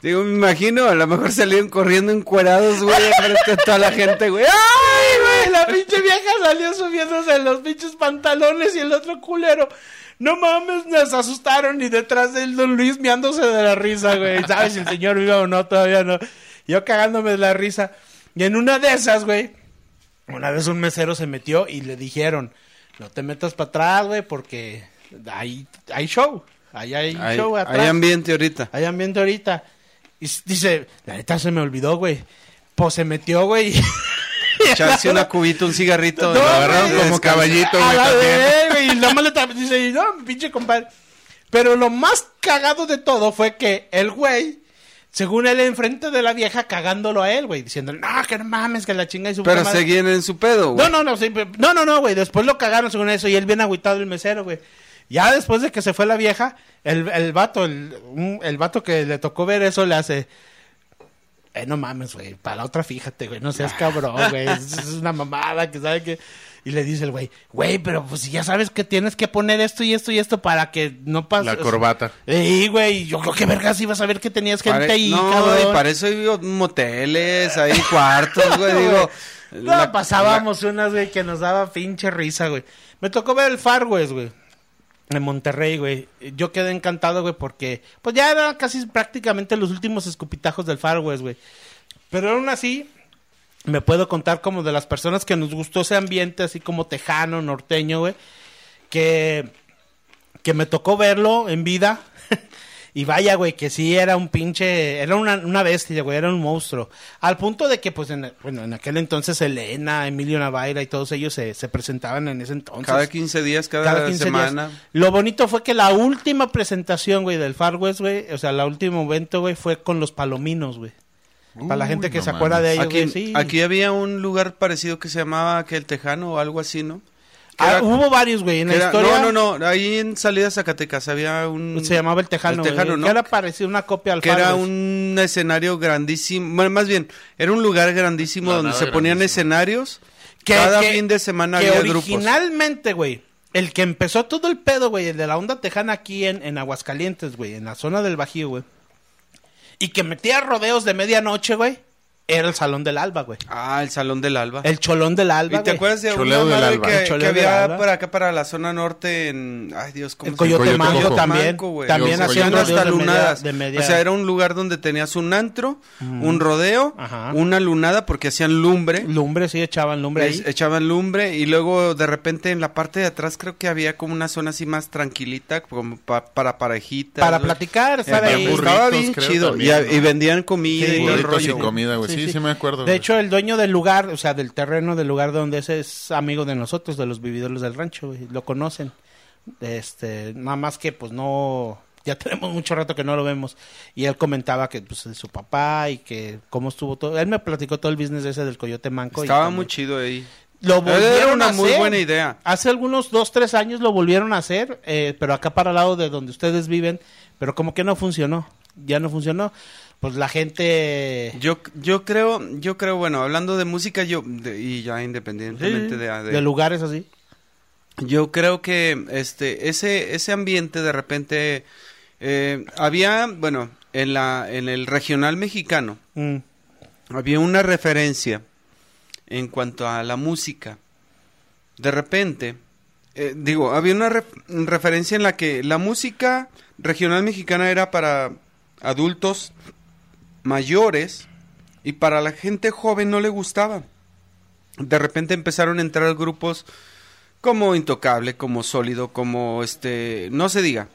Digo, me imagino, a lo mejor salieron corriendo encuerados, güey, frente a toda la gente, güey. ¡Ay, güey! La pinche vieja salió subiéndose los pinches pantalones y el otro culero. No mames, nos asustaron y detrás del Don Luis miándose de la risa, güey. ¿Sabes si el señor viva o no? Todavía no. Yo cagándome de la risa. Y en una de esas, güey, una vez un mesero se metió y le dijeron, no te metas para atrás, güey, porque hay, hay show. Ahí hay, Hay, show atrás. hay ambiente ahorita. Hay ambiente ahorita. Y dice, la neta se me olvidó, güey. Pues se metió, güey. Echarse una cubita, un cigarrito. No, Lo agarraron como caballito, güey, la güey, y nada más le tap- dice, no, pinche compadre. Pero lo más cagado de todo fue que el güey, según él enfrente de la vieja, cagándolo a él, güey, diciéndole, no, que no mames, que la chinga y su Pero puta madre". seguían en su pedo, güey. No, no, no, sí, no, no, no, güey. Después lo cagaron según eso y él bien agüitado el mesero, güey. Ya después de que se fue la vieja, el, el vato, el, el vato que le tocó ver eso le hace. Eh, no mames, güey. Para la otra, fíjate, güey. No seas cabrón, güey. Es, una mamada que sabe que. Y le dice el güey, güey, pero pues ya sabes que tienes que poner esto y esto y esto para que no pase. La corbata. Sí, güey. Yo creo que vergas ibas a ver que tenías gente Pare- ahí, no, cabrón. güey, para eso hay moteles, hay cuartos, güey, digo. No, la- pasábamos unas, güey, que nos daba pinche risa, güey. Me tocó ver el Far West, güey. En Monterrey, güey. Yo quedé encantado, güey, porque... Pues ya eran casi prácticamente los últimos escupitajos del Far West, güey. Pero aún así, me puedo contar como de las personas que nos gustó ese ambiente, así como tejano, norteño, güey. Que... Que me tocó verlo en vida. Y vaya, güey, que sí era un pinche, era una, una bestia, güey, era un monstruo. Al punto de que, pues, en, bueno, en aquel entonces Elena, Emilio Navaira y todos ellos se, se presentaban en ese entonces. Cada 15 días, cada, Cada 15 semana. días. Lo bonito fue que la última presentación, güey, del Far West, güey, o sea, el último evento, güey, fue con los palominos, güey. Para la Uy, gente que no se acuerda de ellos, Aquí, güey, sí. aquí había un lugar parecido que se llamaba que el Tejano o algo así, ¿no? Ah, era- hubo varios, güey, en la era- historia. No, no, no, ahí en salida a Zacatecas había un... Se llamaba el Tejano, El Tejano, ¿no? que era parecido una copia al que era un escenario grandísimo, bueno, más bien, era un lugar grandísimo No, donde se ponían grandísimo. escenarios. Que- cada que- fin de semana que había grupos. originalmente, güey, el que empezó todo el pedo, güey, el de la onda tejana aquí en, en Aguascalientes, güey, en la zona del Bajío, güey. Y que metía rodeos de medianoche, güey, era el Salón del Alba, güey. Ah, el Salón del Alba. El Cholón del Alba, ¿Y te güey. acuerdas de Choleo una del madre Alba. que, había Alba. por acá para la zona norte en... Ay, Dios, ¿cómo El se Coyote Coyote Mango también. güey. también hacían hasta de media, lunadas. de media- O sea, era un lugar donde tenías un antro, un rodeo, Ajá. una lunada porque hacían lumbre. Lumbre, sí, echaban lumbre ahí. echaban lumbre y luego de repente en la parte de atrás creo que había como una zona así más tranquilita como pa- para parejitas. Para güey. platicar, burritos, Estaba bien chido y, también, ¿no? y vendían comida Sí, y todo el y rollo. güey. comida, Sí, sí, me acuerdo. De güey. hecho, el dueño del lugar, o sea, del terreno del lugar donde ese es amigo de nosotros, de los vividores del rancho, güey. Lo conocen. Este, nada más que pues no ya tenemos mucho rato que no lo vemos. Y él comentaba que pues de su papá y que cómo estuvo todo. Él me platicó todo el business ese del Coyote Manco. y Estaba también- muy chido ahí. Lo volvieron Era una a muy hacer. buena idea. Hace algunos dos, tres años lo volvieron a hacer, eh, pero acá para el lado de donde ustedes viven, pero como que no funcionó, ya no funcionó. Pues la gente... Yo, yo creo, yo creo, bueno, hablando de música, yo, de- y ya independientemente de, de- de lugares así. yo creo que este, ese, ese ambiente de repente, eh, había, bueno, en la, en el regional mexicano, Mm. había una referencia en cuanto a la música. De repente, eh, digo, había una ref- referencia en la que la música regional mexicana era para adultos mayores y para la gente joven no le gustaba. De repente empezaron a entrar grupos como Intocable, como Sólido, como este, no se diga,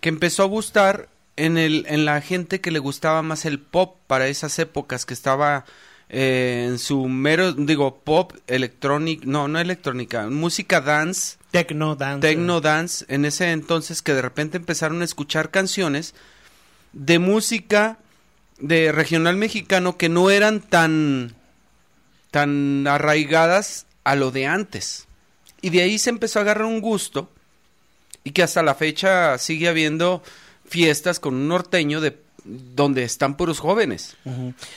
que empezó a gustar en el en la gente que le gustaba más el pop para esas épocas que estaba eh, en su mero digo pop electrónica no no electrónica música dance Techno dance. techno dance en ese entonces que de repente empezaron a escuchar canciones de música de regional mexicano que no eran tan tan arraigadas a lo de antes y de ahí se empezó a agarrar un gusto y que hasta la fecha sigue habiendo fiestas con un norteño de donde están puros jóvenes.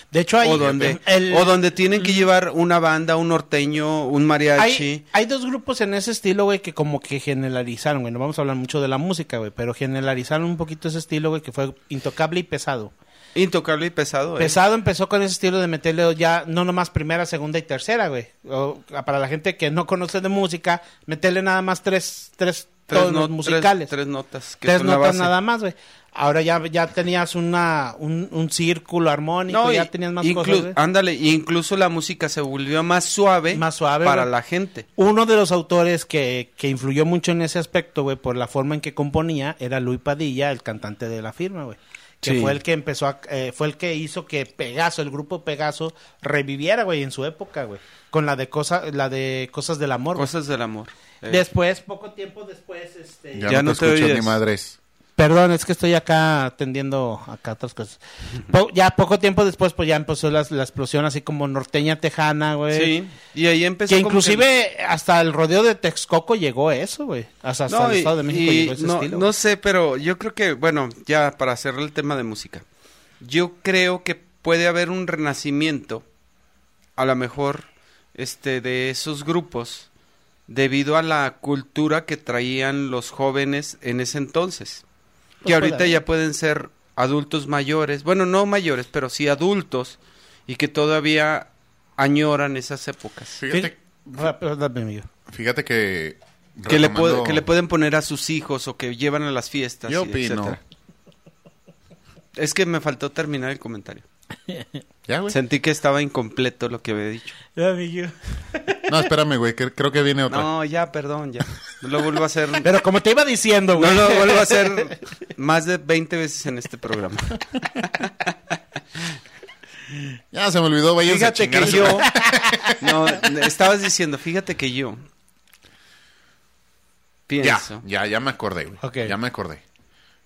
De hecho, hay, o donde el- o donde tienen que llevar una banda un norteño un mariachi hay, hay dos grupos en ese estilo, güey, que como que generalizaron, güey. No vamos a hablar mucho de la música, güey, pero generalizaron un poquito ese estilo, güey, que fue intocable y pesado. Intocable y pesado ¿eh? Pesado empezó con ese estilo de meterle ya no nomás primera, segunda y tercera, güey. O, para la gente que no conoce de música, meterle nada más tres, tres, tres, tonos tres- musicales. tres notas que tres notas nada más, güey. Ahora ya, ya tenías una, un, un círculo armónico, No, ya tenías más cosas, güey. ándale, incluso la música se volvió más suave, Más suave, para güey. la gente. Uno de los autores que, que influyó mucho en ese aspecto, güey, por la forma en que componía, era Luis Padilla, el cantante de la firma, güey. Que Sí. fue el que empezó a, eh, fue el que hizo que Pegaso, el grupo Pegaso, reviviera, güey, en su época, güey. Con la de cosa, la de cosas del amor. güey. Cosas del amor. Eh, Después, poco tiempo después, este. Ya, Ya no, no te te escucho oyes. ni madres. Perdón, es que estoy acá atendiendo acá otras cosas. Po- ya poco tiempo después, pues ya empezó la, la explosión así como norteña tejana, güey. sí, y ahí empezó Que inclusive hasta el rodeo de Texcoco llegó eso, güey. Hasta, hasta No, el y- Estado de México llegó ese no, estilo. no sé, pero yo creo que, bueno, ya para cerrar el tema de música, yo creo que puede haber un renacimiento, a lo mejor, este, de esos grupos, debido a la cultura que traían los jóvenes en ese entonces. Pues que ahorita puede ya pueden ser adultos mayores, bueno, no mayores, pero sí adultos, y que todavía añoran esas épocas. Fíjate, Ah, fíjate que... Que le, puede- que le pueden poner a sus hijos o que llevan a las fiestas. Yo y opino. etcétera. Es que me faltó terminar el comentario. Ya, güey. Sentí que estaba incompleto lo que había dicho. Amigo. No, espérame, güey, que creo que viene otra. No, ya, perdón, ya. No lo vuelvo a hacer. Pero como te iba diciendo, No güey. lo vuelvo a hacer más de 20 veces en este programa. Ya se me olvidó, váyanse a Fíjate chingar que su- yo. No, estabas diciendo, fíjate que yo. Ya, Pienso. ya, ya me acordé, güey. Ok. Ya me acordé.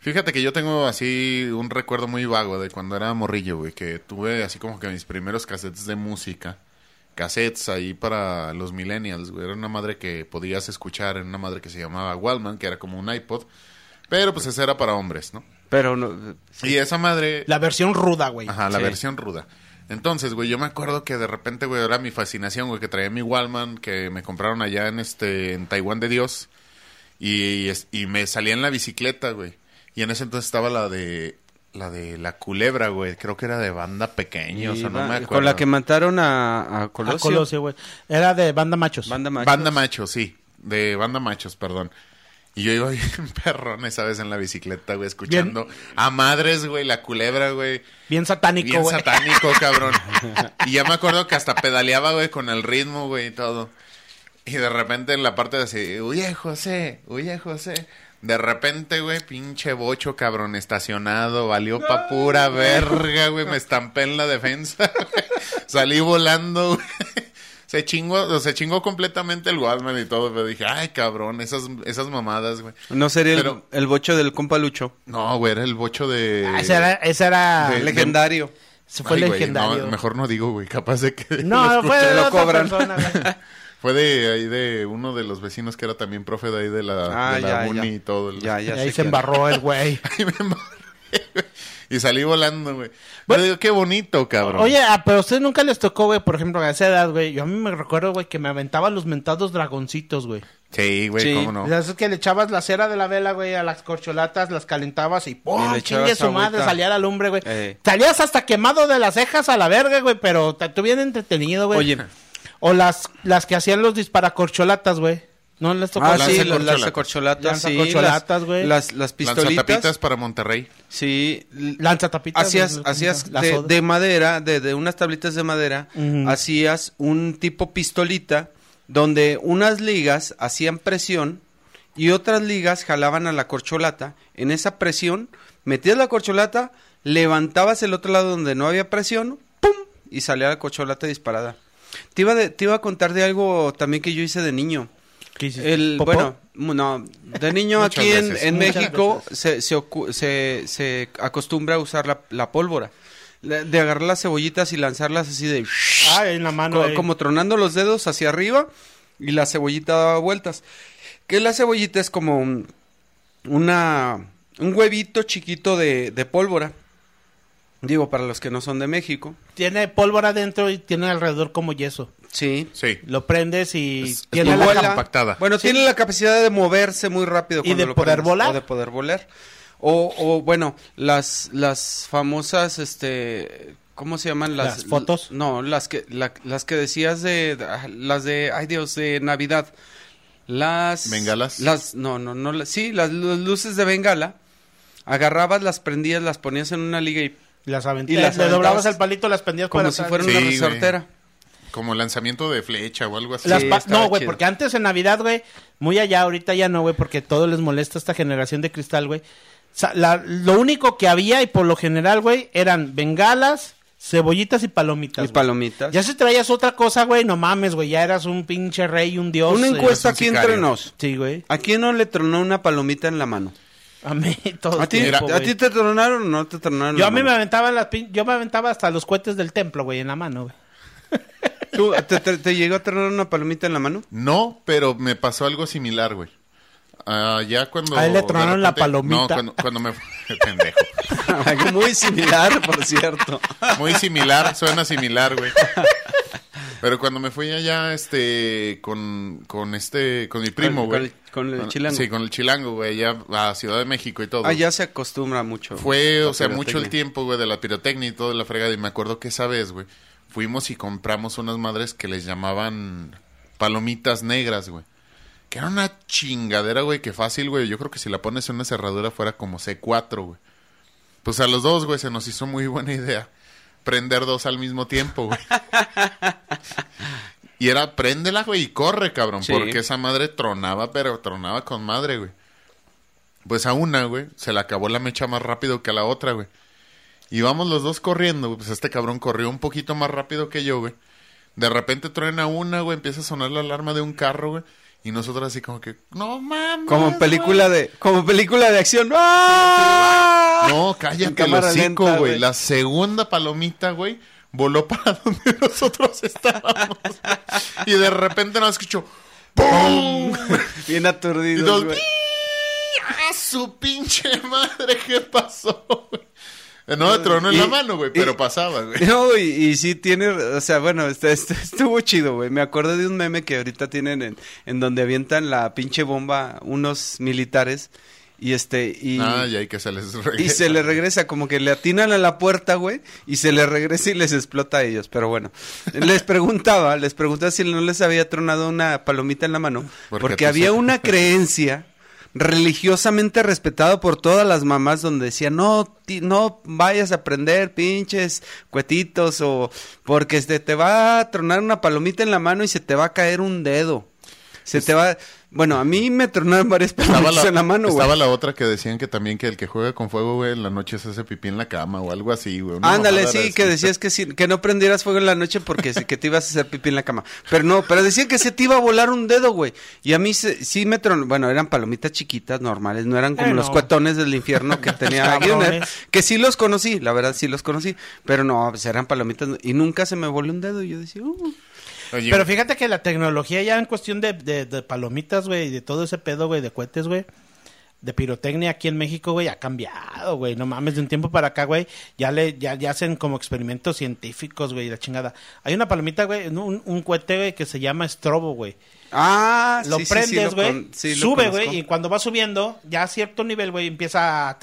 Fíjate que yo tengo así un recuerdo muy vago de cuando era morrillo, güey, que tuve así como que mis primeros cassettes de música. Cassettes ahí para los millennials, güey. Era una madre que podías escuchar en una madre que se llamaba Wallman, que era como un iPod. Pero pues esa era para hombres, ¿no? Pero no. Y esa madre... La versión ruda, güey. Ajá, la Sí. versión ruda. Entonces, güey, yo me acuerdo que de repente, güey, era mi fascinación, güey, que traía mi Wallman, que me compraron allá en este, en Taiwán de Dios. Y, y me salía en la bicicleta, güey. Y en ese entonces estaba la de, la de la culebra, güey. Creo que era de banda pequeña, o sea, no me acuerdo. Con la que mataron a, a Colosio. A Colosio, güey. Era de banda machos. Banda Machos. Banda Machos, sí. De Banda Machos, perdón. Y yo iba bien perrón esa vez en la bicicleta, güey, escuchando a madres, güey, la culebra, güey. Bien satánico, Bien güey. satánico, cabrón. Y ya me acuerdo que hasta pedaleaba, güey, con el ritmo, güey, y todo. Y de repente en la parte de así, huye José, huye José. De repente, güey, pinche bocho, cabrón, estacionado, valió pa' pura verga, güey, me estampé en la defensa, güey. Salí volando, güey. Se chingó, se chingó completamente el Walkman y todo, pero dije, ay, cabrón, esas, esas mamadas, güey. No sería el- Pero- el, bocho del compa Lucho. No, güey, era el bocho de... Ah, ese era, ese era, de- Legendario. ese fue Ay, güey, legendario. no, mejor no digo, güey, capaz de que... No, lo fue escuche. de lo otra cobran. persona, güey. Fue de ahí de uno de los vecinos que era también profe de ahí de la, Ah, de la ya, uni ya. y todo. el- Ya, ya y ahí se embarró el güey. Ahí me embarré, güey. Y salí volando, güey. Pero digo, qué bonito, cabrón. Oye, ah, pero a ustedes nunca les tocó, güey, por ejemplo, a esa edad, güey. Yo a mí me recuerdo, güey, que me aventaba los mentados dragoncitos, güey. Sí, güey, Sí. cómo no. es que le echabas la cera de la vela, güey, a las corcholatas, las calentabas y ¡pum! Y Chingue su madre, agüita. salía la lumbre, güey. Eh. Salías hasta quemado de las cejas a la verga, güey, pero te bien entretenido, güey. Oye. O las, las que hacían los disparacorcholatas, güey. ¿No les tocó? Ah, sí, corcholatas. las sí. Lanzacorcholatas, las- güey. Las, las pistolitas. Lanzatapitas para Monterrey. Sí. Lanzatapitas. Hacías, hacías de, madera, de, de unas tablitas de madera, hacías un tipo pistolita donde unas ligas hacían presión y otras ligas jalaban a la corcholata. En esa presión, metías la corcholata, levantabas el otro lado donde no había presión, ¡pum! Y salía la corcholata disparada. Te iba, de- te iba a contar de algo también que yo hice de niño. ¿Qué hiciste? El, ¿Popó? bueno, no, de niño aquí en, en México se, se, se, se acostumbra a usar la, la pólvora. De agarrar las cebollitas y lanzarlas así de... Ah, en la mano. co- como tronando los dedos hacia arriba y la cebollita daba vueltas. Que la cebollita es como un, una, un huevito chiquito de, de pólvora. Digo, para los que no son de México. Tiene pólvora dentro y tiene alrededor como yeso. Sí. Sí. Lo prendes y Es- tiene es la vuela. compactada. Bueno, Sí. tiene la capacidad de moverse muy rápido. Y cuando de lo poder prendes, volar. O de poder volar. O, o, bueno, las, las famosas, este, ¿cómo se llaman? Las, ¿Las fotos? No, las que, la- las que decías de, ah, las de, ay Dios, de Navidad. Las... ¿Bengalas? Las, no, no, no, las- sí, las, lu- luces de bengala. Agarrabas, las prendías, las ponías en una liga y Las Y las Le doblabas el palito, las prendías como para si atrás. fuera Sí, una güey. resortera. Como lanzamiento de flecha o algo así. Sí, no, güey, chido. porque antes en Navidad, güey, muy allá, ahorita ya no, güey, porque todo les molesta esta generación de cristal, güey. La- lo único que había y por lo general, güey, eran bengalas, cebollitas y palomitas. Y güey. palomitas. Ya si traías otra cosa, güey, no mames, güey, ya eras un pinche rey, un dios. Una eh. encuesta un aquí sicario. entre nos. Sí, güey. ¿A quién no le tronó una palomita en la mano? A mí, todo ¿A ti, tiempo, ¿a ti te tronaron o no te tronaron? Yo a mí me mano? aventaba las pin- yo me aventaba hasta los cohetes del templo, güey, en la mano, güey. ¿Tú, te, te- te llegó a tronar una palomita en la mano? No, pero me pasó algo similar, güey. Ya cuando... A él le tronaron la palomita. No, cuando, cuando me... Pendejo. Algo muy similar, por cierto. Muy similar, suena similar, güey. Pero cuando me fui allá, este, con, con este, con mi primo, Con- güey. Con el- chilango. Sí, con el chilango, güey, allá a Ciudad de México y todo. Allá se acostumbra mucho. Fue, o sea, mucho el tiempo, güey, de la pirotecnia y todo la fregada. Y me acuerdo que esa vez, güey, fuimos y compramos unas madres que les llamaban palomitas negras, güey. Que era una chingadera, güey, que fácil, güey. Yo creo que si la pones en una cerradura fuera como C4, güey. Pues a los dos, güey, se nos hizo muy buena idea prender dos al mismo tiempo, güey. y era, préndela, güey, y corre, cabrón. Sí. Porque esa madre tronaba, pero tronaba con madre, güey. Pues a una, güey, se le acabó la mecha más rápido que a la otra, güey. Y vamos los dos corriendo, güey. Pues este cabrón corrió un poquito más rápido que yo, güey. De repente truena una, güey, empieza a sonar la alarma de un carro, güey. Y nosotros así como que, no mames. Como en película güey". de, como película de acción. ¡Ah! No, cállate lenta, güey. güey. La segunda palomita, güey, voló para donde nosotros estábamos. y de repente nos escuchó ¡Pum! Bien nos, güey. ¡Ah, su pinche madre! ¿Qué pasó, güey? No tronó en Y- la mano, güey, pero y- pasaba, güey. No, y, y sí tiene, o sea, bueno, este, este- estuvo chido, güey. Me acuerdo de un meme que ahorita tienen en, en donde avientan la pinche bomba unos militares y este, y, Ah, hay que se les regresa. y se le regresa, como que le atinan a la puerta, güey, y se le regresa y les explota a ellos. Pero bueno, les preguntaba, les preguntaba si no les había tronado una palomita en la mano, Porque había una creencia religiosamente respetada por todas las mamás donde decían no ti- no vayas a prender pinches cuetitos o porque este, te va a tronar una palomita en la mano y se te va a caer un dedo Se te va... Bueno, a mí me tronaron varias la, en la mano, güey. estaba la otra que decían que también que el que juega con fuego, güey, en la noche se hace pipí en la cama o algo así, güey. Ándale, sí, que decías que, sí- que no prendieras fuego en la noche porque sí, que te ibas a hacer pipí en la cama. Pero no, pero decía que se te iba a volar un dedo, güey. Y a mí se- sí me tronó. Bueno, eran palomitas chiquitas, normales, no eran como Eh, los no. cuetones del infierno que tenía. Guinness, que sí los conocí, la verdad sí los conocí. Pero no, pues eran palomitas y nunca se me voló un dedo. Y yo decía, uh. Oye, Pero fíjate que la tecnología ya en cuestión de, de, de palomitas, güey, y de todo ese pedo, güey, de cohetes, güey, de pirotecnia aquí en México, güey, ha cambiado, güey. No mames, de un tiempo para acá, güey, ya le, ya, ya hacen como experimentos científicos, güey, la chingada. Hay una palomita, güey, un, un cohete, güey, que se llama estrobo, güey. Ah, Lo sí, prendes, güey, sí, sube, güey, y cuando va subiendo, ya a cierto nivel, güey, empieza. A-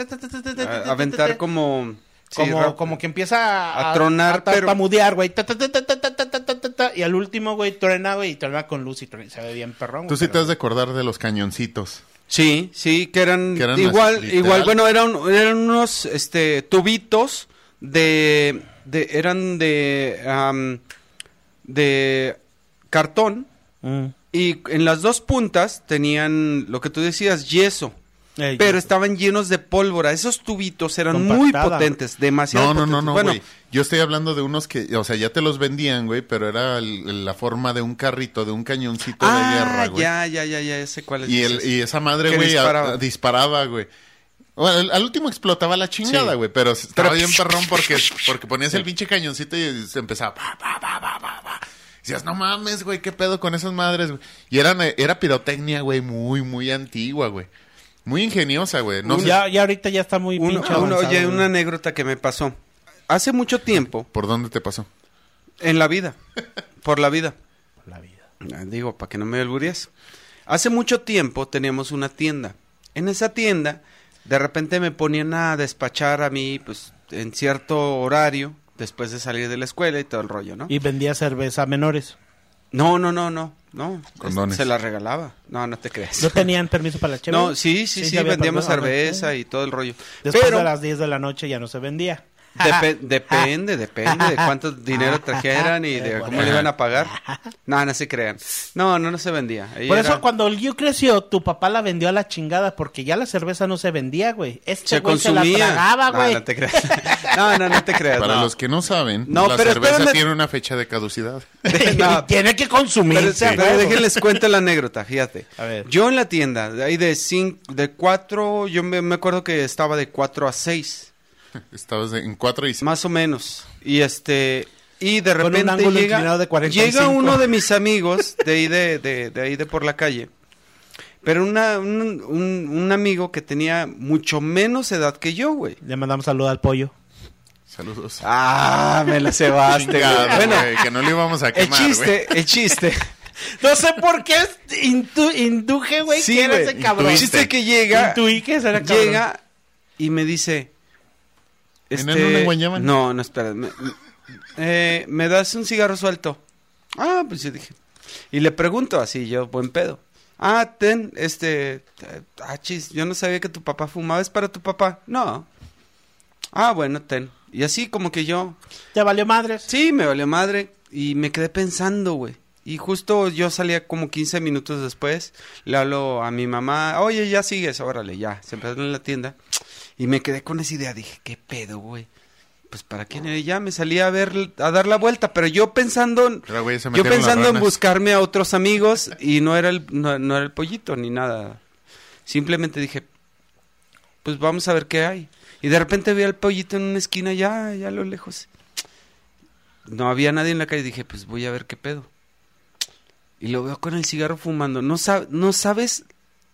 aventar como... Como, como que empieza a, a tronar, a, a, mudear, güey. Ta, ta, ta, y al último, güey, truena, güey, y truena con luz y, se ve bien perrón. Tú sí te has de acordar de los cañoncitos. Sí, sí, que eran, igual, igual, bueno, eran, eran unos este, tubitos de, eran de, de cartón y en las dos puntas tenían lo que tú decías, yeso. Pero yo- estaban llenos de pólvora. Esos tubitos eran muy potentes, demasiado No, no, no, potentes. no, Bueno, güey. Yo estoy hablando de unos que, o sea, ya te los vendían, güey, pero era el- la forma de un carrito, de un cañoncito de ah, guerra, güey. ya, ya, ya, ya, sé cuál es. Y, el, y esa madre, güey, a- disparaba. a- disparaba, güey. Bueno, al, al último explotaba la chingada, Sí. güey, pero estaba Pero- bien perrón porque, porque ponías el pinche cañoncito y se empezaba. Pa, pa. Decías, no mames, güey, qué pedo con esas madres, güey. Y eran, eh, era pirotecnia, güey, muy, muy antigua, güey. Muy ingeniosa, güey. No sé ya, ya ahorita ya está muy Uno- pinche uno- avanzado, oye, güey. una anécdota que me pasó. Hace mucho tiempo, por dónde te pasó. en la vida, por la vida. La vida. Ah, Digo, para que no me alburies. Hace mucho tiempo teníamos una tienda. En esa tienda, de repente me ponían a despachar a mí, pues, en cierto horario, después de salir de la escuela y todo el rollo, ¿no? Y vendía cerveza a menores. No, no, no, no, no. Condones. Se la regalaba. No, no te creas. ¿No tenían permiso para la chévere? No, sí, sí, sí, vendíamos permiso. cerveza y todo el rollo. Después Pero de las 10 de la noche ya no se vendía. Depe- depende, depende de cuánto dinero trajeran y de cómo le iban a pagar. No, no se crean. No, no, no se vendía. Por era- eso cuando el Gio creció, tu papá la vendió a la chingada porque ya la cerveza no se vendía, güey. Este se güey se la consumía. tragaba, No, güey. No, te creas. No, no, no te creas. Para no. los que no saben, No, la pero cerveza espérame. tiene una fecha de caducidad. No, Tiene que Pero, consumirse. pero güey. déjenles cuento la anécdota, fíjate. A ver. Yo en la tienda, de ahí de cinco, de cuatro, yo me, me acuerdo que estaba de cuatro a seis, Estabas en cuatro y más o menos. Y este, y de un repente ángulo llega, de 45. llega uno de mis amigos de ahí de, de, de ahí de por la calle. Pero una, un, un, un amigo que tenía mucho menos edad que yo, güey. Le mandamos saludo al pollo. Saludos. Ah, me la cebaste, güey. Bueno, que no le íbamos a el quemar, güey. chiste, el chiste. No sé por qué intu- induje, güey, Sí, que era ese cabrón. El chiste que llega, Intuí que ese era cabrón. llega y me dice... este. No, no, espera. Me, eh, ¿me das un cigarro suelto? Ah, pues yo dije. Y le pregunto así, yo, buen pedo. Ah, ten, este... Ah, chis, yo no sabía que tu papá fumaba. ¿Es para tu papá? No. Ah, bueno, ten. Y así como que yo... ¿Te valió madres? Sí, me valió madre. Y me quedé pensando, güey. Y justo yo salía como 15 minutos después. Le hablo a mi mamá. Oye, ya sigues, órale, ya. Se empezó en la tienda. Y me quedé con esa idea. Dije, ¿qué pedo, güey? Pues para quién era. Y Ya me salí a ver, a dar la vuelta. Pero yo pensando, en- Pero, güey, yo pensando en buscarme a otros amigos. Y no era el, no, no era el pollito ni nada. Simplemente dije, pues vamos a ver qué hay. Y de repente vi al pollito en una esquina ya, ya a lo lejos. No había nadie en la calle. Dije, pues voy a ver qué pedo. Y lo veo con el cigarro fumando. No, sab- no sabes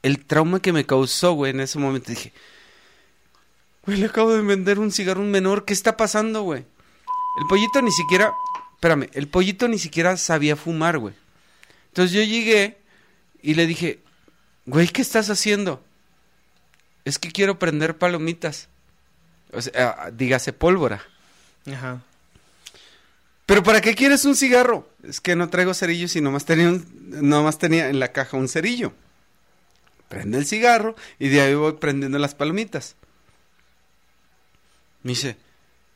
el trauma que me causó, güey, en ese momento. Dije, güey, le acabo de vender un cigarro a un menor. ¿Qué está pasando, güey? El pollito ni siquiera... Espérame, el pollito ni siquiera sabía fumar, güey. Entonces yo llegué y le dije, güey, ¿qué estás haciendo? Es que quiero prender palomitas. O sea, ah, dígase pólvora. Ajá. ¿Pero para qué quieres un cigarro? Es que no traigo cerillos y nomás tenía, un- nomás tenía en la caja un cerillo. Prende el cigarro y de ahí voy prendiendo las palomitas. Me dice,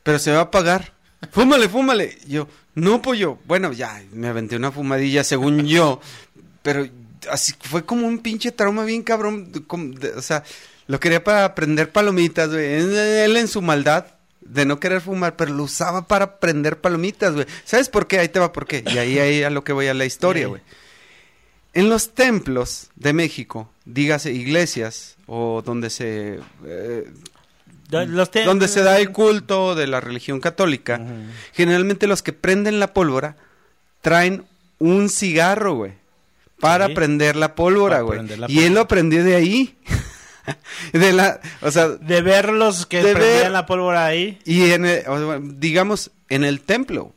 pero se va a apagar. Fúmale, fúmale. Y yo, no, pollo. Bueno, ya, me aventé una fumadilla según yo. Pero así fue como un pinche trauma bien cabrón. como de- o sea, lo quería para prender palomitas, güey. Él, él en su maldad de no querer fumar, pero lo usaba para prender palomitas, güey. ¿Sabes por qué? Ahí te va por qué. Y ahí, ahí a lo que voy a la historia, güey. En los templos de México, dígase iglesias o donde se eh, donde se da el culto de la religión católica, generalmente los que prenden la pólvora traen un cigarro, güey, para Sí. prender la pólvora, güey. Y él lo aprendió de ahí. de la, o sea, De ver los que prendían ver- la pólvora ahí. y en el- digamos en el templo.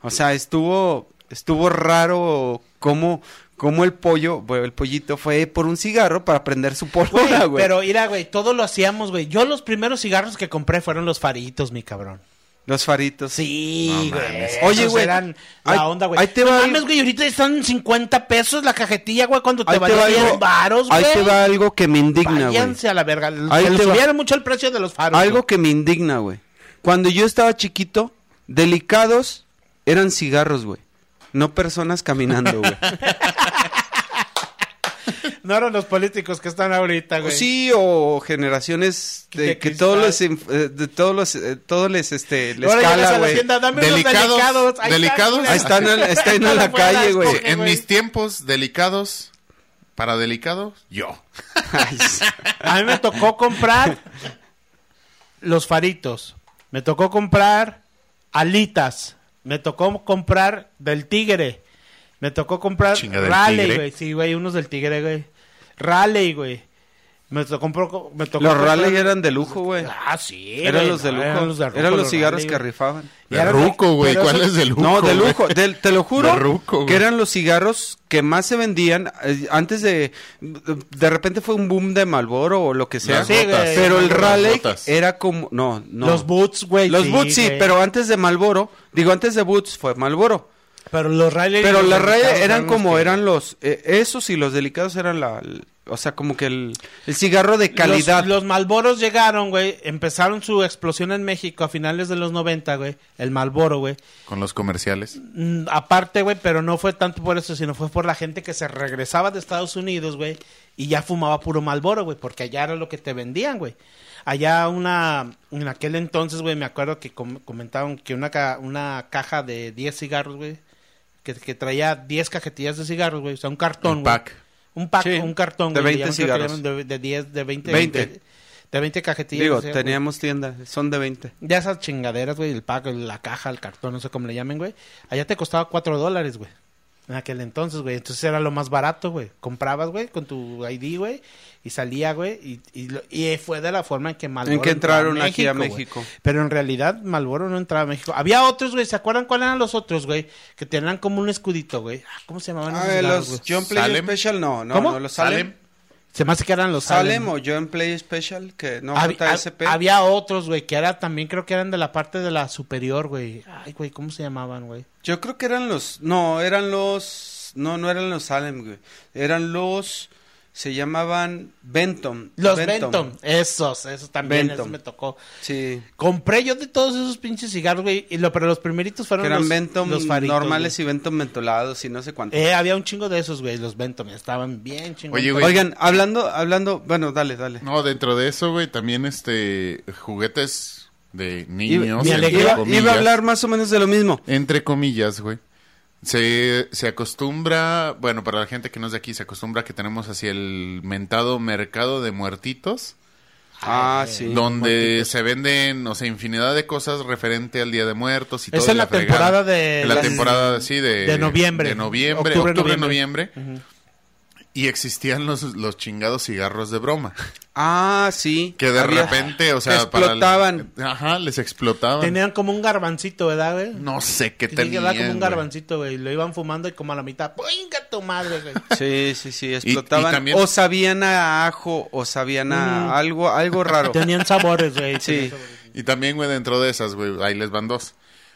O sea, estuvo estuvo raro cómo cómo el pollo, el pollito fue por un cigarro para prender su pólvora, Güey, güey. pero mira, güey, todo lo hacíamos, güey. Yo los primeros cigarros que compré fueron los faritos, mi cabrón. Los faritos. Sí, No güey. Oye, güey, eran ahí- la onda, güey. ahí te no va mames, algo- güey, ahorita están 50 pesos la cajetilla, güey, cuando te Ahí te valía va 10 algo- varos, güey. Ahí te va algo que me indigna, güey. Váyanse a la verga. Ahí Se le te va. subieron mucho el precio de los faros. Algo güey. que me indigna, güey. Cuando yo estaba chiquito, delicados eran cigarros, güey. No personas caminando, güey. No eran los políticos que están ahorita, güey. sí, o generaciones de, De que todos eh, de todos los, eh, todos les, este, les Ahora cala, la güey. tienda, dame unos Delicados, delicados. Ahí delicados. están, Ahí están, en- están en la calle, güey. En güey. mis tiempos delicados, para delicados, yo. A mí me tocó comprar los faritos. Me tocó comprar alitas. Me tocó comprar del tigre. Me tocó comprar Chinga, ¿del Raleigh, güey. Sí, güey, unos del tigre, güey. Raleigh, güey. Me tocó, compro- me tocó Los Raleigh eran de lujo, güey. Ah, sí. Eran los de lujo. Eran los, de Eran los cigarros Raleigh, que rifaban. Y De eran ruco, güey. ¿Cuál es de lujo? No, de lujo, te lo juro De ruco, que eran los cigarros que más se vendían eh, antes de de repente fue un boom de Malboro o lo que sea, Las Sí, botas. güey. pero el Raleigh era como no, no. Los Boots, güey. Los Boots sí, pero antes de Malboro, digo antes de Boots fue Malboro. Pero los Raleigh. Pero los Raleigh eran como eran los eh, esos y los delicados eran la o sea, como que el, el cigarro de calidad. Los, los Malboros llegaron, güey. Empezaron su explosión en México a finales de los 90, güey. El Malboro, güey. Con los comerciales. Mm, aparte, güey, pero no fue tanto por eso, sino fue por la gente que se regresaba de Estados Unidos, güey, y ya fumaba puro Malboro, güey, porque allá era lo que te vendían, güey. Allá una, en aquel entonces, güey, me acuerdo que com- comentaban que una, ca- una caja de 10 cigarros, güey, que, que traía 10 cajetillas de cigarros, güey, o sea, un cartón, Un güey. pack. Un pack, Sí, un cartón, de güey, 20 le llaman, creo que le cigarros. De, de 10, de 20. 20. De, de 20 cajetillas. Digo, cigarros, güey. teníamos tienda, son de 20. Ya esas chingaderas, güey, el pack, la caja, el cartón, no sé cómo le llamen, güey. Allá te costaba cuatro dólares, güey. En aquel entonces, güey. Entonces era lo más barato, güey. Comprabas, güey, con tu ID, güey. Y salía, güey. Y, y, lo- y fue de la forma en que Malboro En que entró a entraron aquí a güey. México. Pero en realidad Malboro no entraba a México. Había otros, güey. ¿Se acuerdan cuáles eran los otros, güey? Que tenían como un escudito, güey. Ah, ¿Cómo se llamaban esos Ah, cigarros, los? John Play Salem. Special no, no, ¿Cómo? no, los Salem. Se me hace que eran los Salem Salem. o John Play Special que no Hab- JSP. hab- había otros, güey, que era también creo que eran de la parte de la superior, güey. Ay, güey, ¿cómo se llamaban, güey? Yo creo que eran los no, eran los no, no eran los Salem, güey. Eran los se llamaban Benton. Los Benton. Esos, esos también, Benton. esos me tocó. Sí. Compré yo de todos esos pinches cigarros, güey, y lo, pero los primeritos fueron Que eran los, Benton los faritos, normales güey. y Benton mentolados y no sé cuánto. Eh, había un chingo de esos, güey, los Benton, estaban bien chingones. Oye, güey. Oigan, hablando hablando, bueno, dale, dale. No, dentro de eso, güey, también este juguetes de niños. entre iba- comillas. iba a hablar más o menos de lo mismo. Entre comillas, güey. Se, se acostumbra, bueno, para la gente que no es de aquí, se acostumbra que tenemos así el mentado mercado de muertitos, Ah, sí. donde se venden, o sea, infinidad de cosas referente al Día de Muertos y Es todo. en y la fregada. temporada de- En la las- temporada, sí, de... de noviembre. De noviembre, Octubre, octubre, noviembre. noviembre. Y existían los, los chingados cigarros de broma. Ah, sí. Que de Había- repente, o sea, para el- explotaban. ajá, les explotaban. Tenían como un garbancito, ¿verdad, güey? No sé qué que tenían. como un güey. garbancito, güey. Lo iban fumando y como a la mitad, ¡pinga tu madre, güey! Sí, sí, sí, explotaban. también- O sabían a ajo, o sabían a Mm. algo, algo raro. Tenían sabores, güey. Sí. tenían sabores. Y también, güey, dentro de esas, güey, ahí les van dos.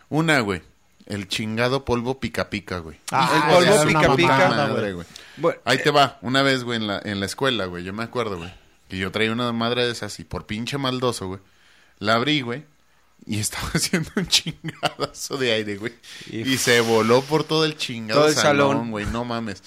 Una, güey, el chingado polvo pica pica, güey. Ah, El polvo pica pica. madre, güey. Bueno, Ahí te va, una vez, güey, en la, en la escuela, güey, yo me acuerdo, güey, que yo traía una madre de esas y por pinche maldoso, güey, la abrí, güey, y estaba haciendo un chingadazo de aire, güey. Y- Y se voló por todo el chingado Todo el salón. güey, no mames.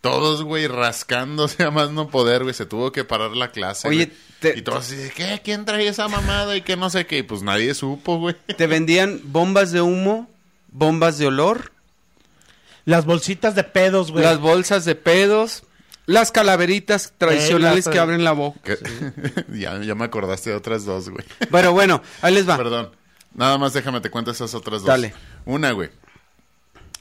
Todos, güey, rascándose a más no poder, güey. Se tuvo que parar la clase. Oye, te- Y todos así, de, ¿qué? ¿Quién trae esa mamada? Y que no sé qué. Y pues nadie supo, güey. Te vendían bombas de humo, bombas de olor, Las bolsitas de pedos, güey. las bolsas de pedos, las calaveritas tradicionales las- que abren la boca. Ya, ya me acordaste de otras dos, güey. Bueno, bueno, ahí les va. Perdón. Nada más déjame te cuento esas otras dos. Dale. Una, güey.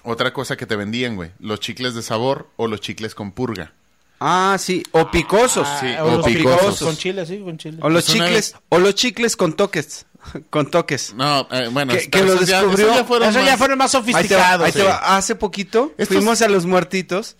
Otra cosa que te vendían, güey. Los chicles de sabor o los chicles con purga. Ah, sí, o picosos. Ah, sí, o o los picosos. picosos. Con chile, sí, con chile. O los Pues chicles, o los chicles con toques, con toques. No, eh, bueno. Que- lo ya- descubrió- ya fueron Eso ya más- fueron más Ahí te va, sofisticados. ahí te sí. va. Hace poquito Estos- fuimos a los muertitos.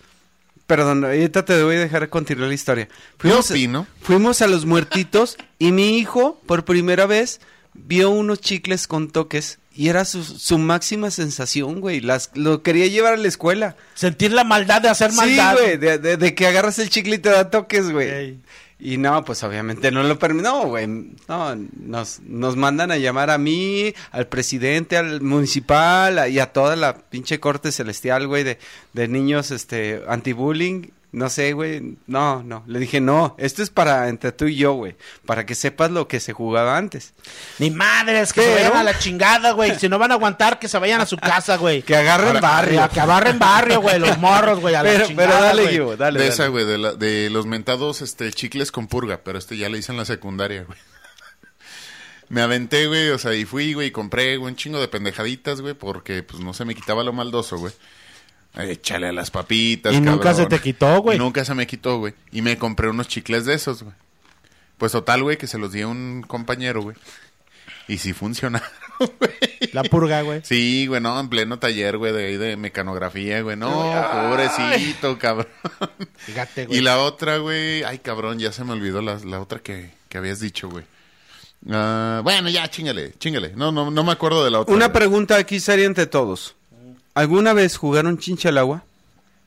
Perdón, ahorita te voy a dejar continuar la historia. Yo Fuimos, opino. fuimos a los muertitos y mi hijo, por primera vez, vio unos chicles con toques y era su, su máxima sensación, güey. Las, lo quería llevar a la escuela. Sentir la maldad de hacer Sí, maldad. güey, de, de- de que agarras el chicle y te da toques, güey. Ey. Y no, pues obviamente no lo permite. No, güey. No, nos, nos mandan a llamar a mí, al presidente, al municipal a- y a toda la pinche corte celestial, güey, de, de niños este anti-bullying. No sé, güey. No, no. Le dije, no, esto es para entre tú y yo, güey. Para que sepas lo que se jugaba antes. Ni madres, que se Pero- vayan a la chingada, güey. Si no van a aguantar, que se vayan a su casa, güey. Que agarren barrio. Que abarren barrio, güey. Los morros, güey. A la Pero, chingada, pero dale, güey. Gio, dale. de dale. esa, güey, de, la- de los mentados este, chicles con purga, pero este ya le hice en la secundaria, güey. Me aventé, güey, o sea, y fui, güey, y compré, güey, un chingo de pendejaditas, güey, porque, pues, no se me quitaba lo maldoso, güey. Échale a las papitas, Y nunca se te quitó, güey. Y nunca se me quitó, güey. Y me compré unos chicles de esos, güey. Pues total, güey, que se los di a un compañero, güey. Y sí funcionaron, güey. La purga, güey. Sí, güey, no, en pleno taller, güey, de, ahí de mecanografía, güey. No, pobrecito, cabrón. Fíjate, güey. Y la otra, güey, ay, cabrón, ya se me olvidó la, la otra que, que habías dicho, güey. Ah, bueno, ya, chingale, chingale. No, no, no me acuerdo de la otra. Una güey. pregunta aquí sería entre todos. ¿Alguna vez jugaron chincha al agua?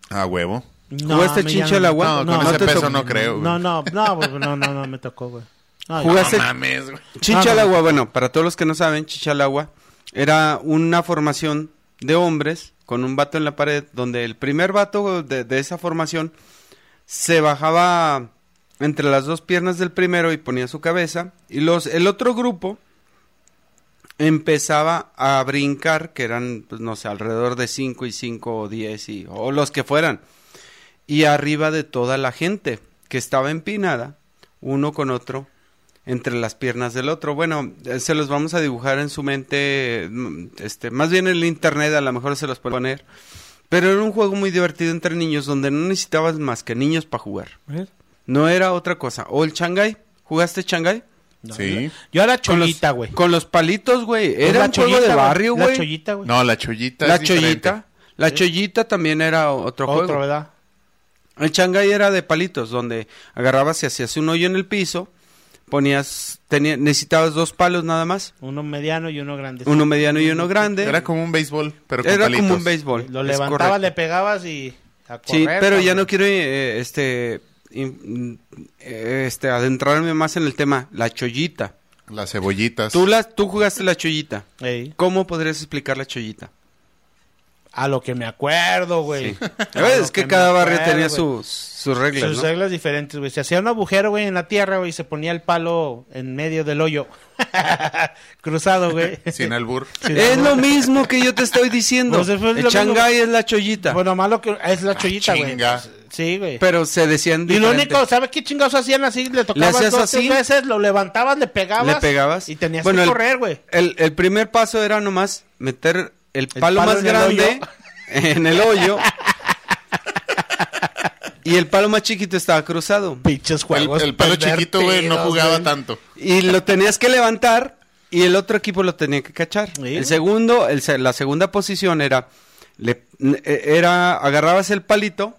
Ah, huevo. ¿Jugaste a mí chincha ya al agua? No, con no ese peso tocó. no creo, güey. No, no, no, güey, no, no, no, me tocó, güey. No, ¿Jugaste- No mames, güey. Chicha No, al no. agua, bueno, para todos los que no saben, chicha al agua era una formación de hombres con un vato en la pared, donde el primer vato de, de esa formación se bajaba entre las dos piernas del primero y ponía su cabeza, y los, el otro grupo empezaba a brincar, que eran, pues, no sé, alrededor de 5 y 5 o 10, y, o los que fueran, y arriba de toda la gente que estaba empinada, uno con otro, entre las piernas del otro. Bueno, eh, se los vamos a dibujar en su mente, mm, este, más bien en el internet, a lo mejor se los puede poner. Pero era un juego muy divertido entre niños donde no necesitabas más que niños para jugar. No era otra cosa. O el Shanghai. ¿Jugaste Shanghai? No, Sí. Yo Con los- chollita, güey. Con los palitos, güey. Pues Era la un juego chollita, de barrio, La güey. chollita, güey. No, la chollita La es diferente. chollita. La chollita también era otro, Otro, juego. ¿verdad? El Shanghai era de palitos, donde agarrabas y hacías un hoyo en el piso, ponías, tenía, necesitabas dos palos nada más, Uno mediano y uno grande. uno mediano y uno grande. Era como un béisbol, pero con Era palitos. como un béisbol. Lo levantabas, le pegabas y a Sí, pero ya no quiero eh, este este adentrarme más en el tema, la chollita. Las cebollitas. Tú la tú jugaste la chollita. Ey, ¿Cómo podrías explicar la chollita? a lo que me acuerdo, güey. Sí. Es que cada barrio acuerdo, tenía sus, sus reglas, Sus ¿no? reglas diferentes, güey. Se hacía un agujero, güey, en la tierra, güey, y se ponía el palo en medio del hoyo. Cruzado, güey. Sin albur. Es lo mismo que yo te estoy diciendo. Pues el. Shanghai es la chollita. Bueno, malo que es la chollita, güey. chinga. Sí, güey. pero se decían Y lo diferente. único, ¿sabes qué chingados hacían así? Le tocabas hacías dos, así? tres veces, lo levantabas, le pegabas. le pegabas Y tenías Bueno, que correr, güey. El, el primer paso era nomás meter el El palo, más en grande en el hoyo. y el palo más chiquito estaba cruzado. Pinches juegos. el palo chiquito, güey, no jugaba güey. tanto. Y lo tenías que levantar y el otro equipo lo tenía que cachar. Sí. El segundo, el se- la segunda posición era, le- eh, era, agarrabas el palito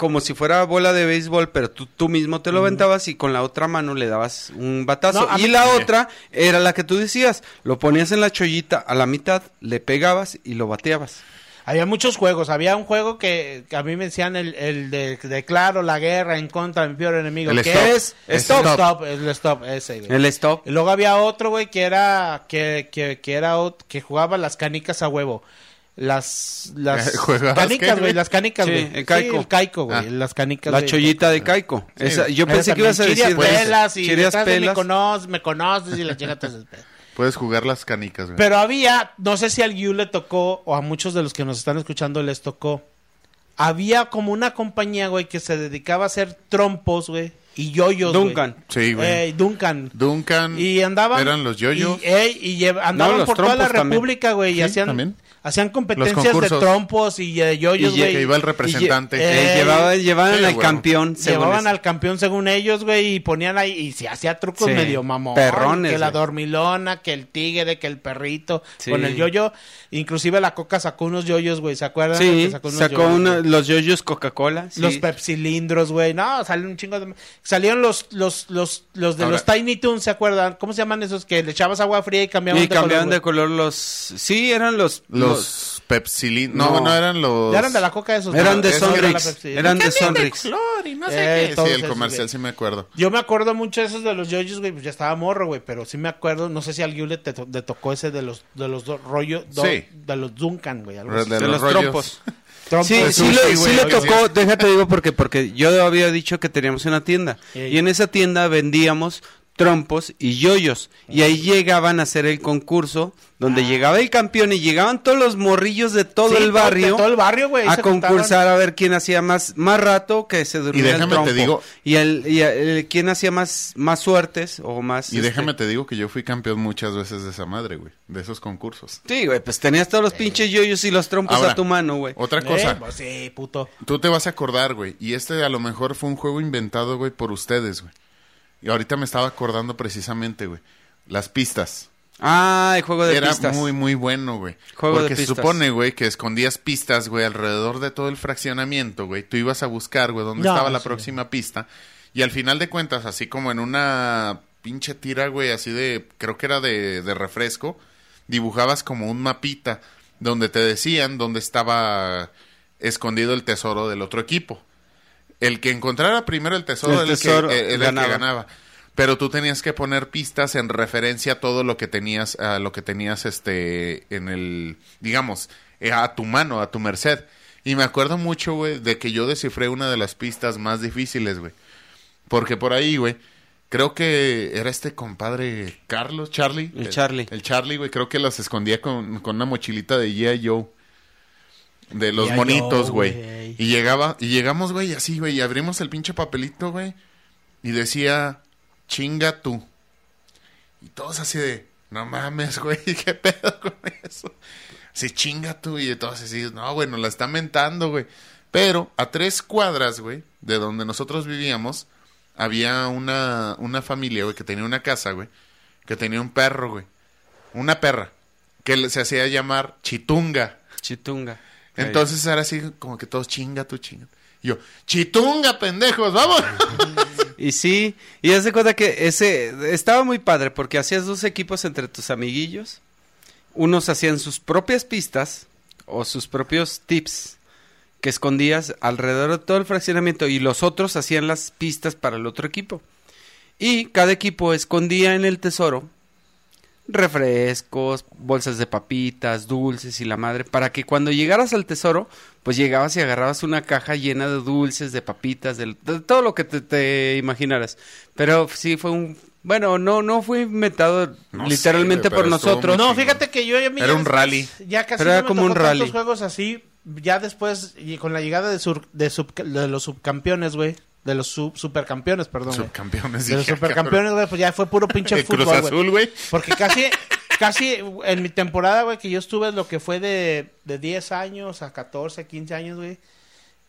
como si fuera bola de béisbol, pero tú, tú mismo te lo aventabas y con la otra mano le dabas un batazo. No, y la otra era la que tú decías, lo ponías en la chollita a la mitad, le pegabas y lo bateabas. Había muchos juegos. Había un juego que, que a mí me decían el, el de declaro la guerra en contra de mi peor enemigo. El que stop. es stop, stop. stop, el stop, ese, güey. El stop. Y luego había otro, güey, que era que, que, que era que jugaba las canicas a huevo. Las, las ¿Juegabas qué, canicas, güey? las canicas, Sí, güey. el caico. el caico, güey, Ah. las canicas. La chollita de Caico. Esa- yo Esa pensé que ibas a decir Chirias de pelas y Chirias de Me pelas. conoces, me conoces y la chica te desespera. Puedes jugar las canicas, güey. Pero había, no sé si al Yu le tocó o a muchos de los que nos están escuchando les tocó. Había como una compañía, güey, que se dedicaba a hacer trompos, güey, y yoyos, güey. Duncan. Sí, güey. Eh, Duncan. Duncan. Y andaban. Eran los yoyos. Y, ey, y andaban los por toda la. República, güey. y Sí, hacían, también. Hacían competencias de trompos y de yoyos, Y lle- güey. que iba el representante. Y eh, Eh, llevaba- llevaban sí, al campeón. Llevaban eso. al campeón según ellos, güey, y ponían ahí, y se hacía trucos Sí, medio mamón. perrones, Que la dormilona, que el tigre, que el perrito, Sí. con el yoyo. Inclusive la coca sacó unos yoyos, güey, ¿se acuerdan? Sí, Que unos sacó yoyos, uno- güey. los yoyos Coca-Cola. sí. Los pepsilindros, güey. No, salen un chingo de... Salieron los, los, los, los de Ahora- los Tiny Toons, ¿se acuerdan? ¿Cómo se llaman esos? Que le echabas agua fría y cambiaban Y de cambiaban color, de color los... Sí, eran los... Los Pepsilin. No, No. no, eran los. Ya eran de la coca esos. Eran ¿no? de Esos Sonrix. Eran de ¿Qué Sonrix. Flor y no sé Eh, qué. Sí, el comercial sí me acuerdo. Yo me acuerdo mucho de esos de los yoyos, güey, pues ya estaba morro, güey, pero sí me acuerdo, no sé si al Gule te, to- te tocó ese de los de los dos rollos, do- Sí. de los Duncan, güey, algo De, así. de los, los rollos. trompos. Trompos. Sí, sí, sushi, le, sí le tocó, sí. déjate digo porque porque yo había dicho que teníamos una tienda Ey. y en esa tienda vendíamos trompos y yoyos y ahí llegaban a hacer el concurso donde Ah. llegaba el campeón y llegaban todos los morrillos de todo Sí, el de barrio todo el barrio, güey, a juntaban. concursar a ver quién hacía más más rato que se durmiera el déjame te trompo. digo- y el y el- quién hacía más más suertes o más Y este, déjame te digo que yo fui campeón muchas veces de esa madre, güey. De esos concursos. Sí, güey, pues tenías todos los pinches yoyos y los trompos Ahora, a tu mano, güey. Otra Eh, cosa. pues sí, puto. Tú te vas a acordar, güey. Y este a lo mejor fue un juego inventado, güey, por ustedes, güey. Y ahorita me estaba acordando precisamente, güey. Las pistas. Ah, el juego de Era pistas. muy, muy bueno, güey. Juego de Porque se pistas. supone, güey, que escondías pistas, güey, alrededor de todo el fraccionamiento, güey. Tú ibas a buscar, güey, dónde No, estaba la sí. próxima pista. Y al final de cuentas, así como en una pinche tira, güey, así de, creo que era de, de refresco, dibujabas como un mapita donde te decían dónde estaba escondido el tesoro del otro equipo. El que encontrara primero el tesoro, El era el que- tesoro era el que ganaba. ganaba. Pero tú tenías que poner pistas en referencia a todo lo que tenías, a lo que tenías este en el, digamos, eh, a tu mano, a tu merced. Y me acuerdo mucho, güey, de que yo descifré una de las pistas más difíciles, güey. Porque por ahí, güey, creo que era este compadre Carlos, Charlie. El Charlie. El Charlie, güey, creo que las escondía con, con una mochilita de G.I. Joe. De los monitos, güey. Y llegaba, y llegamos, güey, así, güey, y abrimos el pinche papelito, güey. Y decía, chinga tú. Y todos así de, no mames, güey, qué pedo con eso. Sí, chinga tú. Y todos así, no, güey, nos la está mentando, güey. Pero a tres cuadras, güey, de donde nosotros vivíamos, había una, una familia, güey, que tenía una casa, güey, que tenía un perro, güey. Una perra, que se hacía llamar Chitunga. Chitunga. Entonces era así como que todos chinga tú, chinga. Y yo, Chitunga, pendejos, vamos. Y sí, y haz de cuenta que ese estaba muy padre porque hacías dos equipos entre tus amiguillos. Unos hacían sus propias pistas o sus propios tips que escondías alrededor de todo el fraccionamiento y los otros hacían las pistas para el otro equipo. Y cada equipo escondía en el tesoro refrescos, bolsas de papitas, dulces y la madre, para que cuando llegaras al tesoro, pues llegabas y agarrabas una caja llena de dulces, de papitas, de, de todo lo que te, te imaginaras. Pero sí fue un... Bueno, no, no fue inventado No literalmente sé, por nosotros. No, fíjate que yo ya me- Era un rally. Ya casi Pero no era me como tocó un rally. juegos así, ya después y con la llegada de, sur- de, sub- de los subcampeones, güey, de los sub- supercampeones, perdón. Subcampeones. De los supercampeones, güey, pues ya fue puro pinche Cruz fútbol, güey. Azul, güey. Porque casi, casi en mi temporada, güey, que yo estuve lo que fue de, de 10 años a 14, 15 años, güey,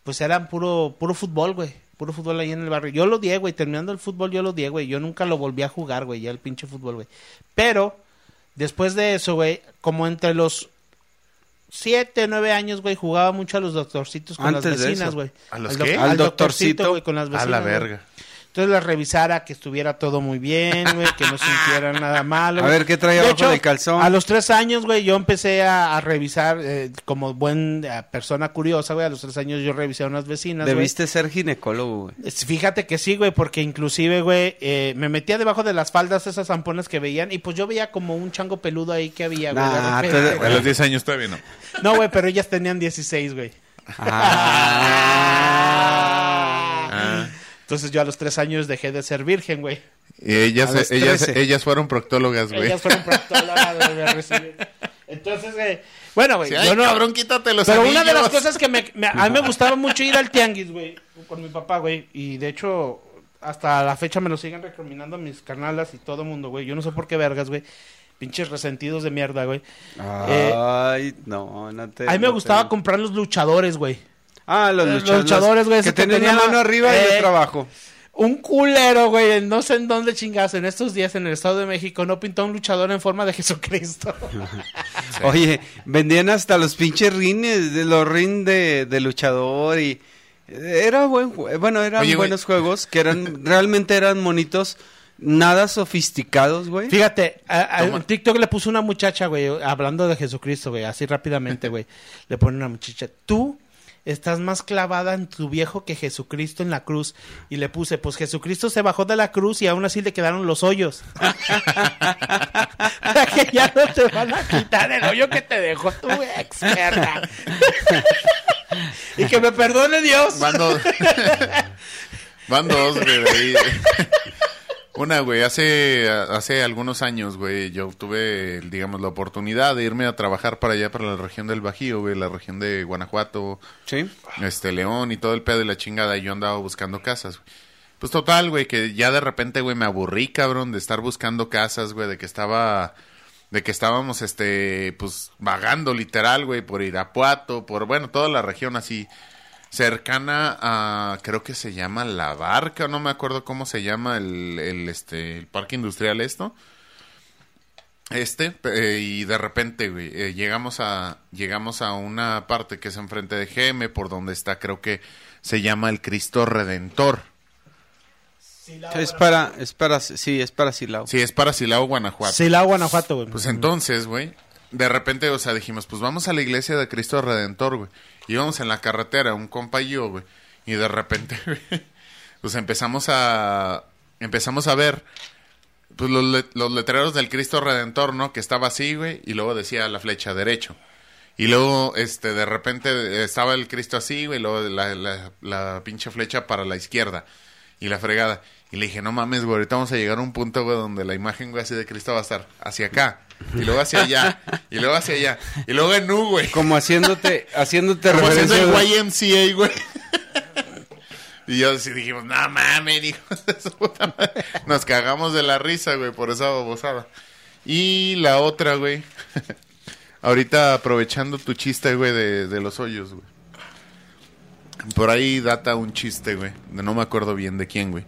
pues eran puro, puro fútbol, güey. Puro fútbol ahí en el barrio. Yo lo di, güey. Terminando el fútbol, yo lo di, güey. Yo nunca lo volví a jugar, güey. Ya el pinche fútbol, güey. Pero, después de eso, güey, como entre los 7, 9 años, güey, jugaba mucho a los doctorcitos con Antes las vecinas, güey. ¿A los Al qué? Al doctorcito, güey, con las A vecinas. la güey. verga. Entonces la revisara, que estuviera todo muy bien, güey, que no sintiera nada malo. A ver, ¿qué trae De abajo hecho, del calzón? A los tres años, güey, yo empecé a, a revisar, eh, como buen eh, persona curiosa, güey, a los tres años yo revisé a unas vecinas, güey. Debiste ser ginecólogo, güey. Fíjate que sí, güey, porque inclusive, güey, eh, me metía debajo de las faldas esas zamponas que veían y pues yo veía como un chango peludo ahí que había, güey. Nah, A los 10 años todavía no. No, güey, pero ellas tenían 16, güey. Ah. Entonces yo a los tres años dejé de ser virgen, güey. Y ellas, ellas, 13. ellas fueron proctólogas, güey. Ellas fueron proctólogas, güey. Entonces, güey, bueno, güey, Sí, ay, no... cabrón, quítate los Pero una de las cosas que me, me- a mí me gustaba mucho ir al tianguis, güey, con mi papá, güey, y de hecho hasta la fecha me lo siguen recriminando mis carnalas y todo mundo, güey. Yo no sé por qué vergas, güey. Pinches resentidos de mierda, güey. Eh, Ay, no, no te. a mí me no gustaba te- comprar los luchadores, güey. Ah, los Los luchadores. luchadores, güey, Que tenían mano la- arriba y Eh. otra abajo. Un culero, güey, no sé en dónde chingas, en estos días en el Estado de México, no pintó un luchador en forma de Jesucristo. Oye, vendían hasta los pinches rines, de los rines de, de luchador y era buen bueno, eran Oye, güey. buenos juegos que eran realmente eran monitos nada sofisticados, güey. Fíjate, a, a- TikTok le puso una muchacha, güey, hablando de Jesucristo, güey, así rápidamente, güey. le pone una muchacha, tú estás más clavada en tu viejo que Jesucristo en la cruz. Y le puse, pues Jesucristo se bajó de la cruz y aún así le quedaron los hoyos. Para que ya no te van a quitar el hoyo que te dejó tu experta. y que me perdone Dios. Van dos. Van dos, güey. De. Una, güey, hace, hace algunos años, güey, yo tuve, digamos, la oportunidad de irme a trabajar para allá, para la región del Bajío, güey, la región de Guanajuato, Sí. este, León y todo el pedo y la chingada, y yo andaba buscando casas, güey. Pues total, güey, que ya de repente, güey, me aburrí, cabrón, de estar buscando casas, güey, de que estaba, de que estábamos, este, pues, vagando literal, güey, por Irapuato, por, bueno, toda la región así, cercana a, creo que se llama La Barca, no me acuerdo cómo se llama el, el, este, el parque industrial esto. Este, eh, y de repente, güey, eh, llegamos a, llegamos a una parte que es enfrente de GM, por donde está, creo que se llama el Cristo Redentor. Es para es para sí, es para Silao. Sí, es para Silao, Guanajuato. Sí, la Guanajuato, güey. Pues entonces, güey, de repente, o sea, dijimos, pues vamos a la iglesia de Cristo Redentor, güey. Íbamos en la carretera, un compa y yo, güey. Y de repente, pues empezamos a, empezamos a ver, pues los, los letreros del Cristo Redentor, ¿no? Que estaba así, güey, y luego decía la flecha derecho. Y luego, este, de repente estaba el Cristo así, güey, y luego la, la, la pinche flecha para la izquierda. Y la fregada. Y le dije, no mames, güey, ahorita vamos a llegar a un punto, güey, donde la imagen, güey, así de Cristo va a estar hacia acá. Y luego hacia allá. Y luego hacia allá. Y luego en U, güey. Como haciéndote haciéndote Como haciendo referencia. el de- YMCA, güey. Y yo sí dijimos, no mames, hijos de su puta madre. Nos cagamos de la risa, güey, por esa babosada. Y la otra, güey. Ahorita aprovechando tu chiste, güey, de, de los hoyos, güey. Por ahí data un chiste, güey. No me acuerdo bien de quién, güey.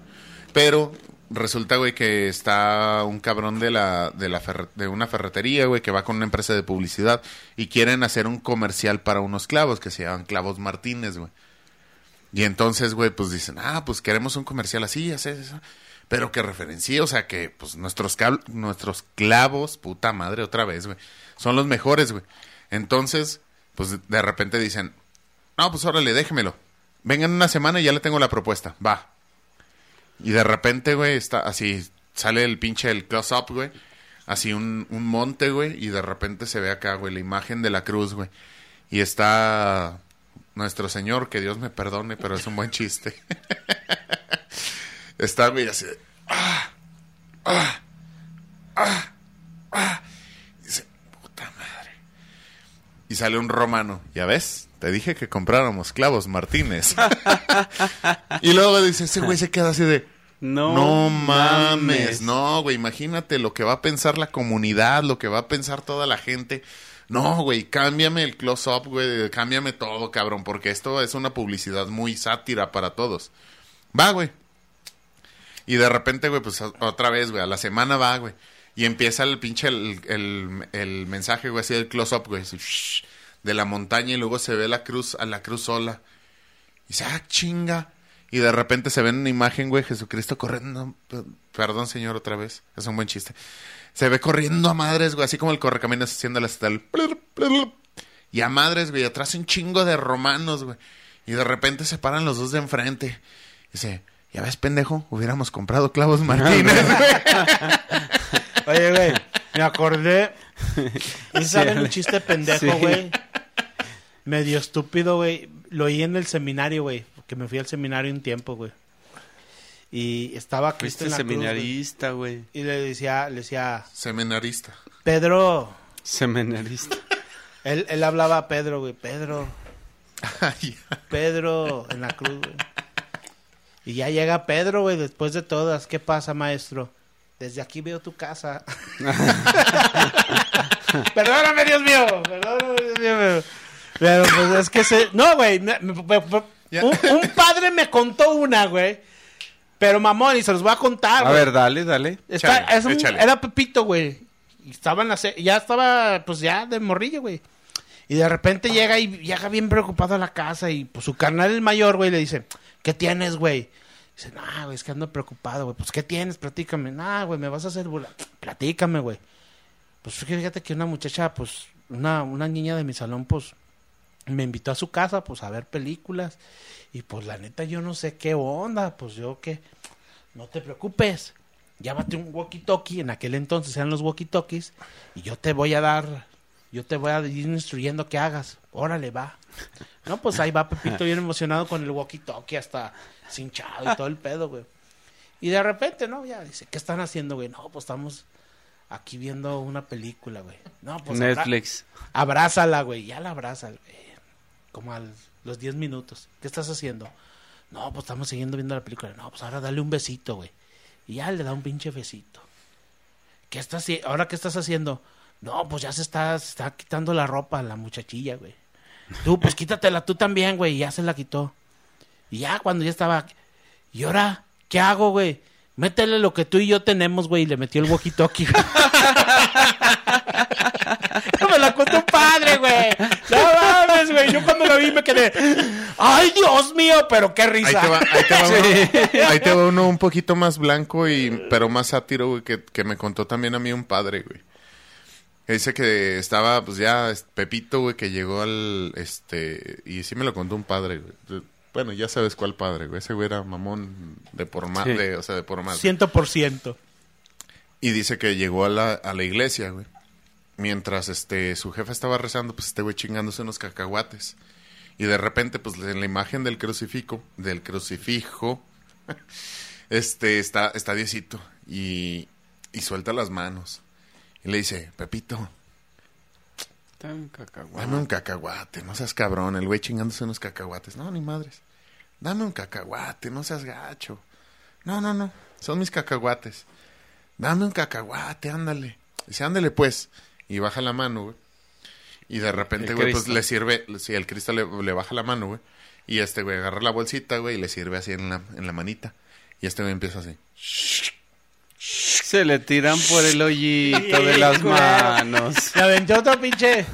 Pero resulta, güey, que está un cabrón de la, de la de una ferretería, güey, que va con una empresa de publicidad y quieren hacer un comercial para unos clavos que se llaman Clavos Martínez, güey. Y entonces, güey, pues dicen, ah, pues queremos un comercial así, así, así. Pero que referencie, o sea, que pues nuestros, nuestros clavos, puta madre, otra vez, güey, son los mejores, güey. Entonces, pues de repente dicen, no, pues órale, déjemelo. Vengan una semana y ya le tengo la propuesta, va. Y de repente, güey, está así, sale el pinche el close-up, güey. Así un, un monte, güey, y de repente se ve acá, güey, la imagen de la cruz, güey. Y está nuestro Señor, que Dios me perdone, pero es un buen chiste. está, güey, así ah, ah, ah, ah. Dice, puta madre. Y sale un romano, ¿ya ves? Te dije que compráramos clavos Martínez. y luego dice, ese güey se queda así de, No, no mames, mames. no, güey, imagínate lo que va a pensar la comunidad, lo que va a pensar toda la gente. No, güey, cámbiame el close-up, güey, cámbiame todo, cabrón, porque esto es una publicidad muy sátira para todos. Va, güey. Y de repente, güey, pues otra vez, güey, a la semana va, güey. Y empieza el pinche, el, el, el mensaje, güey, así del close-up, güey, así, shh, de la montaña y luego se ve la cruz, a la cruz sola. Y dice, ah, chinga. Y de repente se ve en una imagen, güey, Jesucristo corriendo. Perdón, señor, otra vez. Es un buen chiste. Se ve corriendo a madres, güey, así como el correcaminos haciendo la tal. Y a madres, güey, atrás un chingo de romanos, güey. Y de repente se paran los dos de enfrente. Dice, ya ves, pendejo, hubiéramos comprado clavos Martínez, güey. Oye, güey, me acordé. ¿Y saben un chiste pendejo, Sí. güey? Medio estúpido, güey. Lo oí en el seminario, güey. Porque me fui al seminario un tiempo, güey. Y estaba Cristo Fuiste en la cruz, güey. seminarista, güey. Y le decía, le decía, Seminarista. Pedro. Seminarista. Él, él hablaba a Pedro, güey. Pedro, Pedro en la cruz, güey. Y ya llega Pedro, güey, después de todas. ¿Qué pasa, maestro? Desde aquí veo tu casa. perdóname, Dios mío. Perdóname, Dios mío. Pero pues es que se... No, güey. me- me-. Un, un padre me contó una, güey. Pero mamón, y se los voy a contar, A güey. ver, dale, dale. Está- es un- échale. era Pepito, güey. Y estaba en la se- ya estaba, pues ya de morrillo, güey. Y de repente llega y llega bien preocupado a la casa y pues su carnal el mayor, güey, le dice, ¿qué tienes, güey? Dice, no, güey, es que ando preocupado, güey. Pues, ¿qué tienes? Platícame. No, güey, me vas a hacer burla. Platícame, güey. Pues fíjate que una muchacha, pues, una, una niña de mi salón, pues, me invitó a su casa, pues, a ver películas. Y pues, la neta, yo no sé qué onda. Pues, yo que, no te preocupes. Llámate un walkie-talkie. En aquel entonces eran los walkie-talkies. Y yo te voy a dar, yo te voy a ir instruyendo qué hagas. Órale, va. No, pues ahí va Pepito bien emocionado con el walkie-talkie hasta cinchado y todo el pedo, güey. Y de repente, ¿no? Ya dice, ¿qué están haciendo, güey? No, pues estamos aquí viendo una película, güey. No, pues abra- Netflix. abrázala, güey. Ya la abraza, güey. Como a los 10 minutos. ¿Qué estás haciendo? No, pues estamos siguiendo viendo la película. No, pues ahora dale un besito, güey. Y ya le da un pinche besito. ¿Qué estás ¿Ahora qué estás haciendo? No, pues ya se está, está quitando la ropa la muchachilla, güey. Tú, pues quítatela tú también, güey. Y ya se la quitó. Y ya cuando ya estaba... ¿Y ahora qué hago, güey? Métele lo que tú y yo tenemos, güey. Y le metió el walkie-talkie. me la contó un padre, güey. No mames, güey. Yo cuando lo vi me quedé... ¡Ay, Dios mío! Pero qué Ahí risa. te va, ahí te va uno, ahí te va uno un poquito más blanco y pero más sátiro, güey, que, que me contó también a mí un padre, güey. Que Dice que estaba, pues ya, Pepito, güey, que llegó al, este, y sí me lo contó un padre, güey. Bueno, ya sabes cuál padre, güey. Ese güey era mamón de por más, Sí. o sea, de por más. Ciento por ciento. Y dice que llegó a la, a la iglesia, güey. Mientras este su jefe estaba rezando, pues este güey chingándose unos cacahuates. Y de repente, pues en la imagen del crucifijo, del crucifijo, este está, está Diosito. Y, y suelta las manos. Y le dice, Pepito, Tan cacahuate. dame un cacahuate, no seas cabrón. El güey chingándose unos cacahuates. No, ni madres. Dame un cacahuate, no seas gacho. No, no, no. Son mis cacahuates. Dame un cacahuate, ándale. Dice, ándale pues. Y baja la mano, güey. Y de repente, güey, pues le sirve, si el Cristo le, le baja la mano, güey. Y este güey agarra la bolsita, güey, y le sirve así en la, en la manita. Y este güey empieza así. Se le tiran por el hoyito de las manos. Me aventé otro pinche...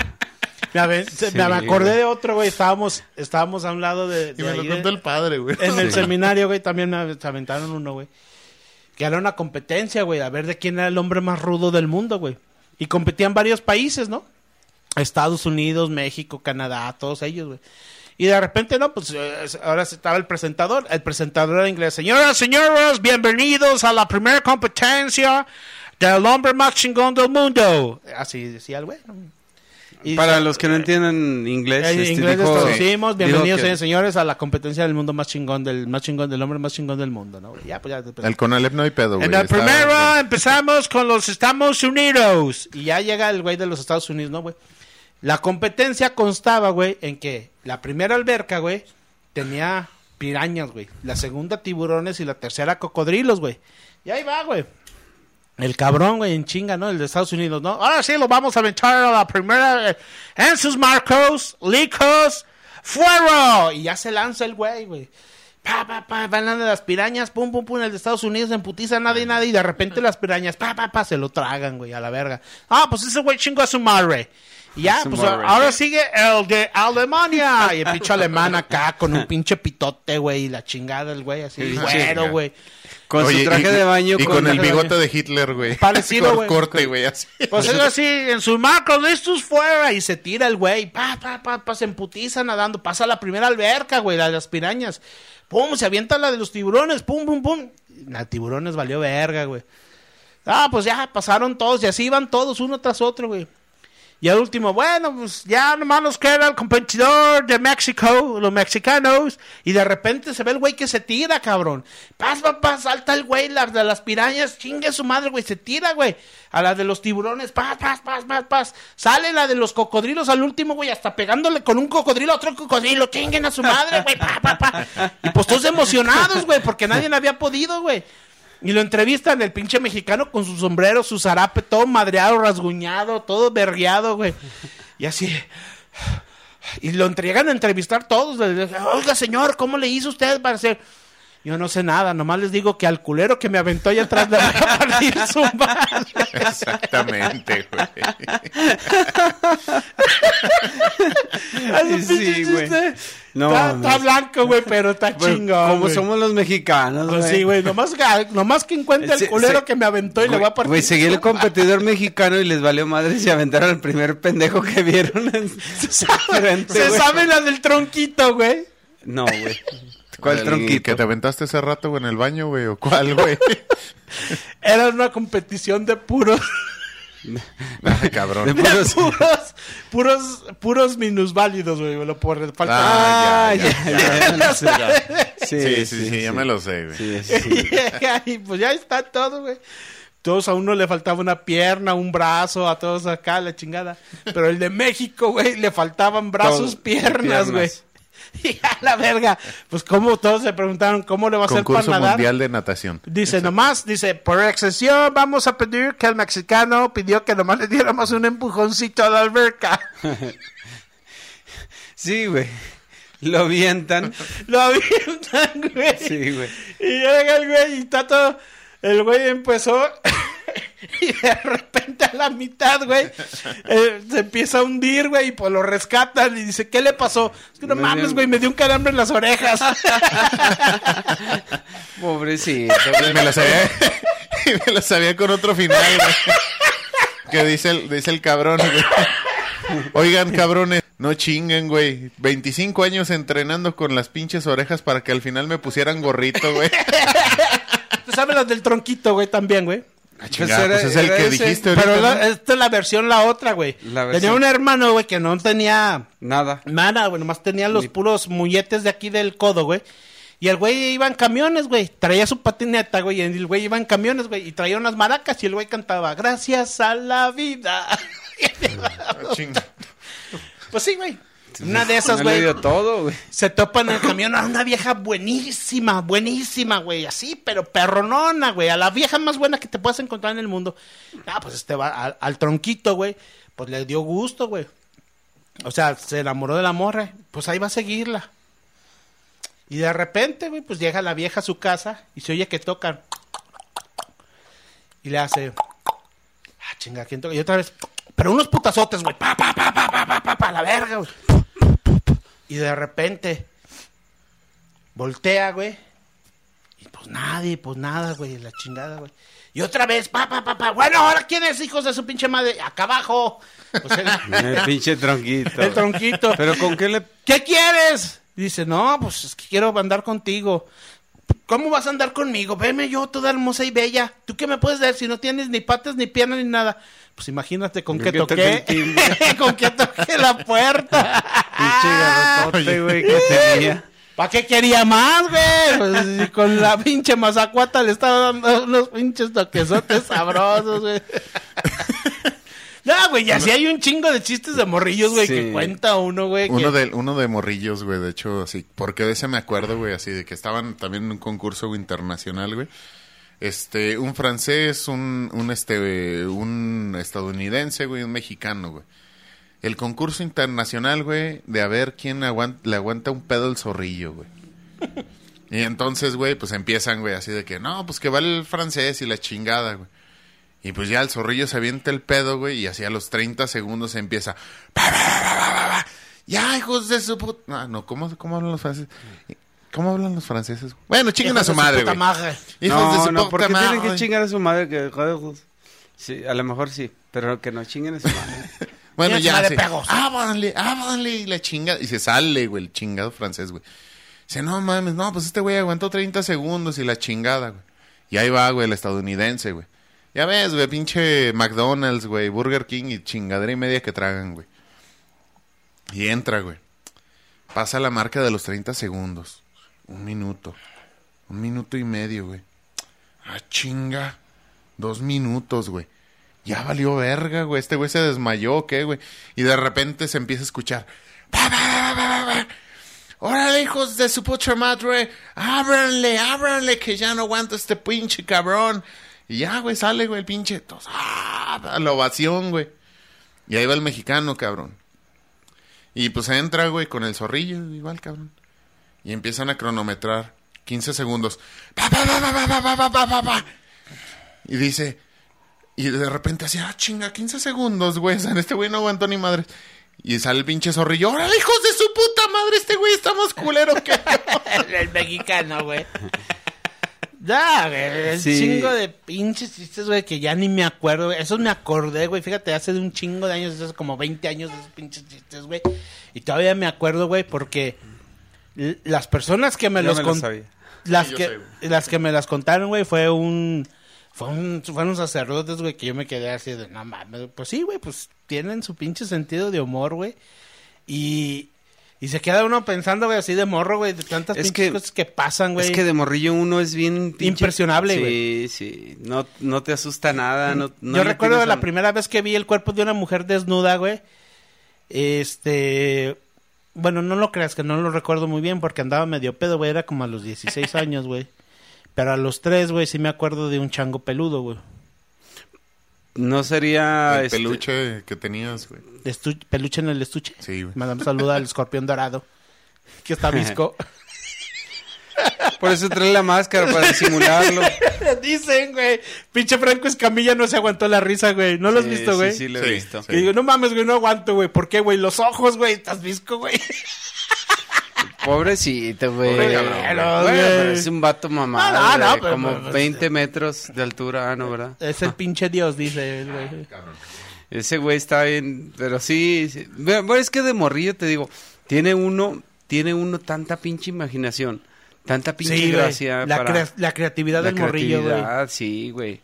Me, Sí, me acordé güey. de otro, güey. Estábamos, estábamos a un lado de... Y de me ahí lo contó el padre, güey. En el seminario, güey, también me aventaron uno, güey. Que era una competencia, güey, a ver de quién era el hombre más rudo del mundo, güey. Y competían varios países, ¿no? Estados Unidos, México, Canadá, todos ellos, güey. Y de repente, no, pues ahora estaba el presentador. El presentador era inglés. Señoras, señores, bienvenidos a la primera competencia del hombre más chingón del mundo. Así decía el güey. Y Para los que no entienden inglés, en este, inglés dijo- les traducimos, bienvenidos que- señores, señores a la competencia del mundo más chingón, del más chingón, del hombre más chingón del mundo, ¿no? Ya, pues ya. después- El Conalep no hay pedo, güey. en el Está- primero empezamos con los Estados Unidos. Y ya llega el güey de los Estados Unidos, ¿no, güey? La competencia constaba, güey, en que la primera alberca, güey, tenía pirañas, güey. La segunda tiburones y la tercera cocodrilos, güey. Y ahí va, güey. El cabrón, güey, en chinga, ¿no? El de Estados Unidos, ¿no? Ahora sí lo vamos a aventar a la primera. eh, En sus marcos, licos, fuego. Y ya se lanza el güey, güey. Pa, pa, pa, van dando las pirañas, pum, pum, pum, el de Estados Unidos en putiza, nada y nada, y de repente las pirañas, pa, pa, pa, se lo tragan, güey, a la verga. Ah, pues ese güey chingó a su madre. Y ya, pues ahora sigue el de Alemania. Y el pinche alemán acá con un pinche pitote, güey. Y la chingada el güey así, Sí, güero, güey. Con Oye, su traje y- de baño. Y con, el de bigote de Hitler, güey. Parecido, Cor- güey. Corte, güey, así. Pues es así, en sus macros, listos fuera. Y se tira el güey. Pa, pa, pa, pa, se emputiza nadando. Pasa la primera alberca, güey, la de las pirañas. Pum, se avienta la de los tiburones. Pum, pum, pum. La de tiburones valió verga, güey. Ah, pues ya pasaron todos. Y así iban todos, uno tras otro, güey. Y al último, bueno, pues ya nomás nos queda el competidor de México, los mexicanos. Y de repente se ve el güey que se tira, cabrón. Paz, paz, salta el güey, la de las pirañas, chingue su madre, güey, se tira, güey. A la de los tiburones, paz, paz, paz, paz, paz. Sale la de los cocodrilos al último, güey, hasta pegándole con un cocodrilo a otro cocodrilo, chinguen a su madre, güey, pa, pa, pa. Y pues todos emocionados, güey, porque nadie había podido, güey. Y lo entrevistan el pinche mexicano con su sombrero, su zarape, todo madreado, rasguñado, todo berreado, güey. Y así. Y lo entregan a entrevistar todos. Oiga, señor, ¿cómo le hizo usted para hacer? Yo no sé nada, nomás les digo que al culero que me aventó allá atrás le voy a partir su madre. Exactamente, güey. Ay, Sí, güey. No, está, blanco, güey, pero está Bueno, chingón. como somos los mexicanos, Pues güey. sí, güey, nomás, nomás que encuentre el culero que me aventó y le voy a partir. Güey, seguí el competidor mexicano y les valió madre se aventaron al primer pendejo que vieron. en- frente, Se sabe la del tronquito, güey. No, güey. ¿Cuál El tronquito? que te aventaste hace rato, güey, en el baño, güey, o cuál, güey. Era una competición de puros, Ay, De cabrón. puros- puros, puros, puros minusválidos, güey. Lo por falta. Ah, ya, ya, ya, ya, ya. Sí, sí, sí, ya me lo sé, güey. Sí, sí, sí. y pues ya está todo, güey. Todos a uno le faltaba una pierna, un brazo, a todos acá, la chingada. Pero el de México, güey, le faltaban brazos, Todo, piernas, güey. Y a la verga. Pues como todos se preguntaron, ¿cómo le va a hacer para nadar? Mundial de Natación. Dice nomás, dice, por excepción vamos a pedir que el mexicano pidió que nomás le diéramos un empujoncito a la alberca. Sí, güey. Lo avientan. Lo avientan, güey. Sí, güey. Y llega el güey y está todo... El güey empezó y de repente a la mitad, güey, eh, se empieza a hundir, güey, y pues lo rescatan y dice, ¿qué le pasó? Es que no Me mames, dio- güey, me dio un calambre en las orejas. Pobrecito. Y me lo sabía, me lo sabía con otro final, güey. Que dice el, dice el cabrón, güey. Oigan, cabrones, no chinguen, güey. 25 años entrenando con las pinches orejas para que al final me pusieran gorrito, güey. ¿Tú sabes las del tronquito, güey, también, güey? Chingada, era- pues es el que ese. dijiste ahorita. Pero la- ¿no? esta es la versión, la otra, güey. La Tenía un hermano, güey, que no tenía Nada. nada, güey. Nomás tenía los puros mulletes de aquí del codo, güey. Y el güey iba en camiones, güey. Traía su patineta, güey. Y el güey iba en camiones, güey. Y traía unas maracas y el güey cantaba, gracias a la vida. Ah, chinga. pues sí, güey. Una de esas, güey. Se topan en el camión a una vieja buenísima, buenísima, güey. Así, pero perronona, güey. A la vieja más buena que te puedas encontrar en el mundo. Ah, pues este va al, al tronquito, güey. Pues le dio gusto, güey. O sea, se enamoró de la morra. Pues ahí va a seguirla. Y de repente, güey, pues llega la vieja a su casa y se oye que tocan. Y le hace. Ah, chinga, ¿quién toca? Y otra vez. Pero unos putazotes, güey. Pa, pa, pa, pa, pa, pa, pa, pa, la verga, güey. Y de repente voltea, güey. Y pues nadie, pues nada, güey, la chingada, güey. Y otra vez, pa, pa, pa, pa. Bueno, ahora quién es, hijos de su pinche madre. Acá abajo. Pues el, El pinche tronquito. el tronquito. Pero con qué le. ¿Qué quieres? Dice, no, pues es que quiero andar contigo. ¿Cómo vas a andar conmigo? Veme yo, toda hermosa y bella. ¿Tú qué me puedes dar si no tienes ni patas, ni piernas, ni nada? Pues imagínate con qué toqué. con qué toqué la puerta. Pinche garrotote, güey, que tenía. ¿Para qué quería más, güey? Pues, con la pinche mazacuata le estaba dando unos pinches toquesotes sabrosos, güey. No, güey, y así hay un chingo de chistes de morrillos, güey, Sí. que cuenta uno, güey. que- Uno de, uno de morrillos, güey, de hecho, así, porque de ese me acuerdo, güey, así, de que estaban también en un concurso internacional, güey. Este, un francés, un, un, este, un estadounidense, güey, un mexicano, güey. El concurso internacional, güey, de a ver quién le aguanta un pedo al zorrillo, güey. Y entonces, güey, pues empiezan, güey, así de que, no, pues que vale el francés y la chingada, güey. Y pues ya el zorrillo se avienta el pedo, güey, y así a los 30 segundos empieza. "Pa, pa, pa, pa, pa, pa, pa". Ya, hijos de su puta. No, ¿cómo, ¿cómo hablan los franceses? ¿Cómo hablan los franceses? Bueno, chinguen a su madre, güey. Hijos no, de su no, porque madre. tienen que chingar a su madre. Que, joder, sí, a lo mejor sí, pero que no chinguen a su madre. Bueno, ya. madre sí. Ábranle, ábranle, y la chingada. Y se sale, güey, el chingado francés, güey. Dice, no mames, no, pues este güey aguantó 30 segundos y la chingada, güey. Y ahí va, güey, el estadounidense, güey. Ya ves, güey, pinche McDonald's, güey, Burger King y chingadera y media que tragan, güey. Y entra, güey. Pasa la marca de los 30 segundos. Un minuto. Un minuto y medio, güey. Ah, chinga. Dos minutos, güey. Ya valió verga, güey. Este güey se desmayó, ¿qué, güey? Y de repente se empieza a escuchar. "Pa, pa, pa, pa, pa, pa". Órale, hijos de su pucha madre. Ábranle, ábranle, que ya no aguanta este pinche cabrón. Y ya, güey, sale, güey, el pinche. Todos, ¡ah! La ovación, güey. Y ahí va el mexicano, cabrón. Y pues entra, güey, con el zorrillo, igual, cabrón y empiezan a cronometrar 15 segundos. Y dice, y de repente así, ah, chinga, 15 segundos, güey. Este güey no aguantó ni madre. Y sale el pinche zorrillo. ¡Órale, hijos de su puta madre! Este güey está más culero que el mexicano, güey. Ya, güey, el chingo de pinches chistes, güey, que ya ni me acuerdo, güey. Esos me acordé, güey. Fíjate, hace de un chingo de años, hace como 20 años de esos pinches chistes, güey. Y todavía me acuerdo, güey, porque las personas que me Yo los me lo con- sabía. las Sí, que las que me las contaron, güey, fue un fue un fueron sacerdotes, güey, que yo me quedé así de, no mames, pues sí, güey, pues tienen su pinche sentido de humor, güey. Y y se queda uno pensando, güey, así de morro, güey, de tantas Es pinches que- cosas que pasan, güey. Es que de morrillo uno es bien... pinche- Impresionable, Sí, güey. sí. No, no te asusta nada. No, no Yo recuerdo la a- primera vez que vi el cuerpo de una mujer desnuda, güey. Este. Bueno, no lo creas que no lo recuerdo muy bien porque andaba medio pedo, güey. Era como a los 16 años, güey. Pero a los 3, güey, sí me acuerdo de un chango peludo, güey. No sería... el este, peluche que tenías, güey. Estu- peluche en el estuche. Sí, güey. Mandamos saluda al escorpión dorado. Que está visco. Por eso trae la máscara, para disimularlo. Dicen, güey. Pinche Franco Escamilla no se aguantó la risa, güey. ¿No lo has Sí, visto, güey? Sí, sí, lo he Sí, visto. sí. Y digo, no mames, güey, no aguanto, güey. ¿Por qué, güey? Los ojos, güey. Estás visco, güey. Pobrecito, güey. Pobre es un vato mamado, No, no, no, güey, pero- como pero- 20 metros de altura, ah, ¿no, verdad? Es el pinche Dios, dice el güey. Ese güey está bien, pero sí, sí. Bueno, es que de morrillo te digo, tiene uno, tiene uno tanta pinche imaginación, tanta pinche Sí, gracia La, para crea- la creatividad la del morrillo, güey. sí, güey.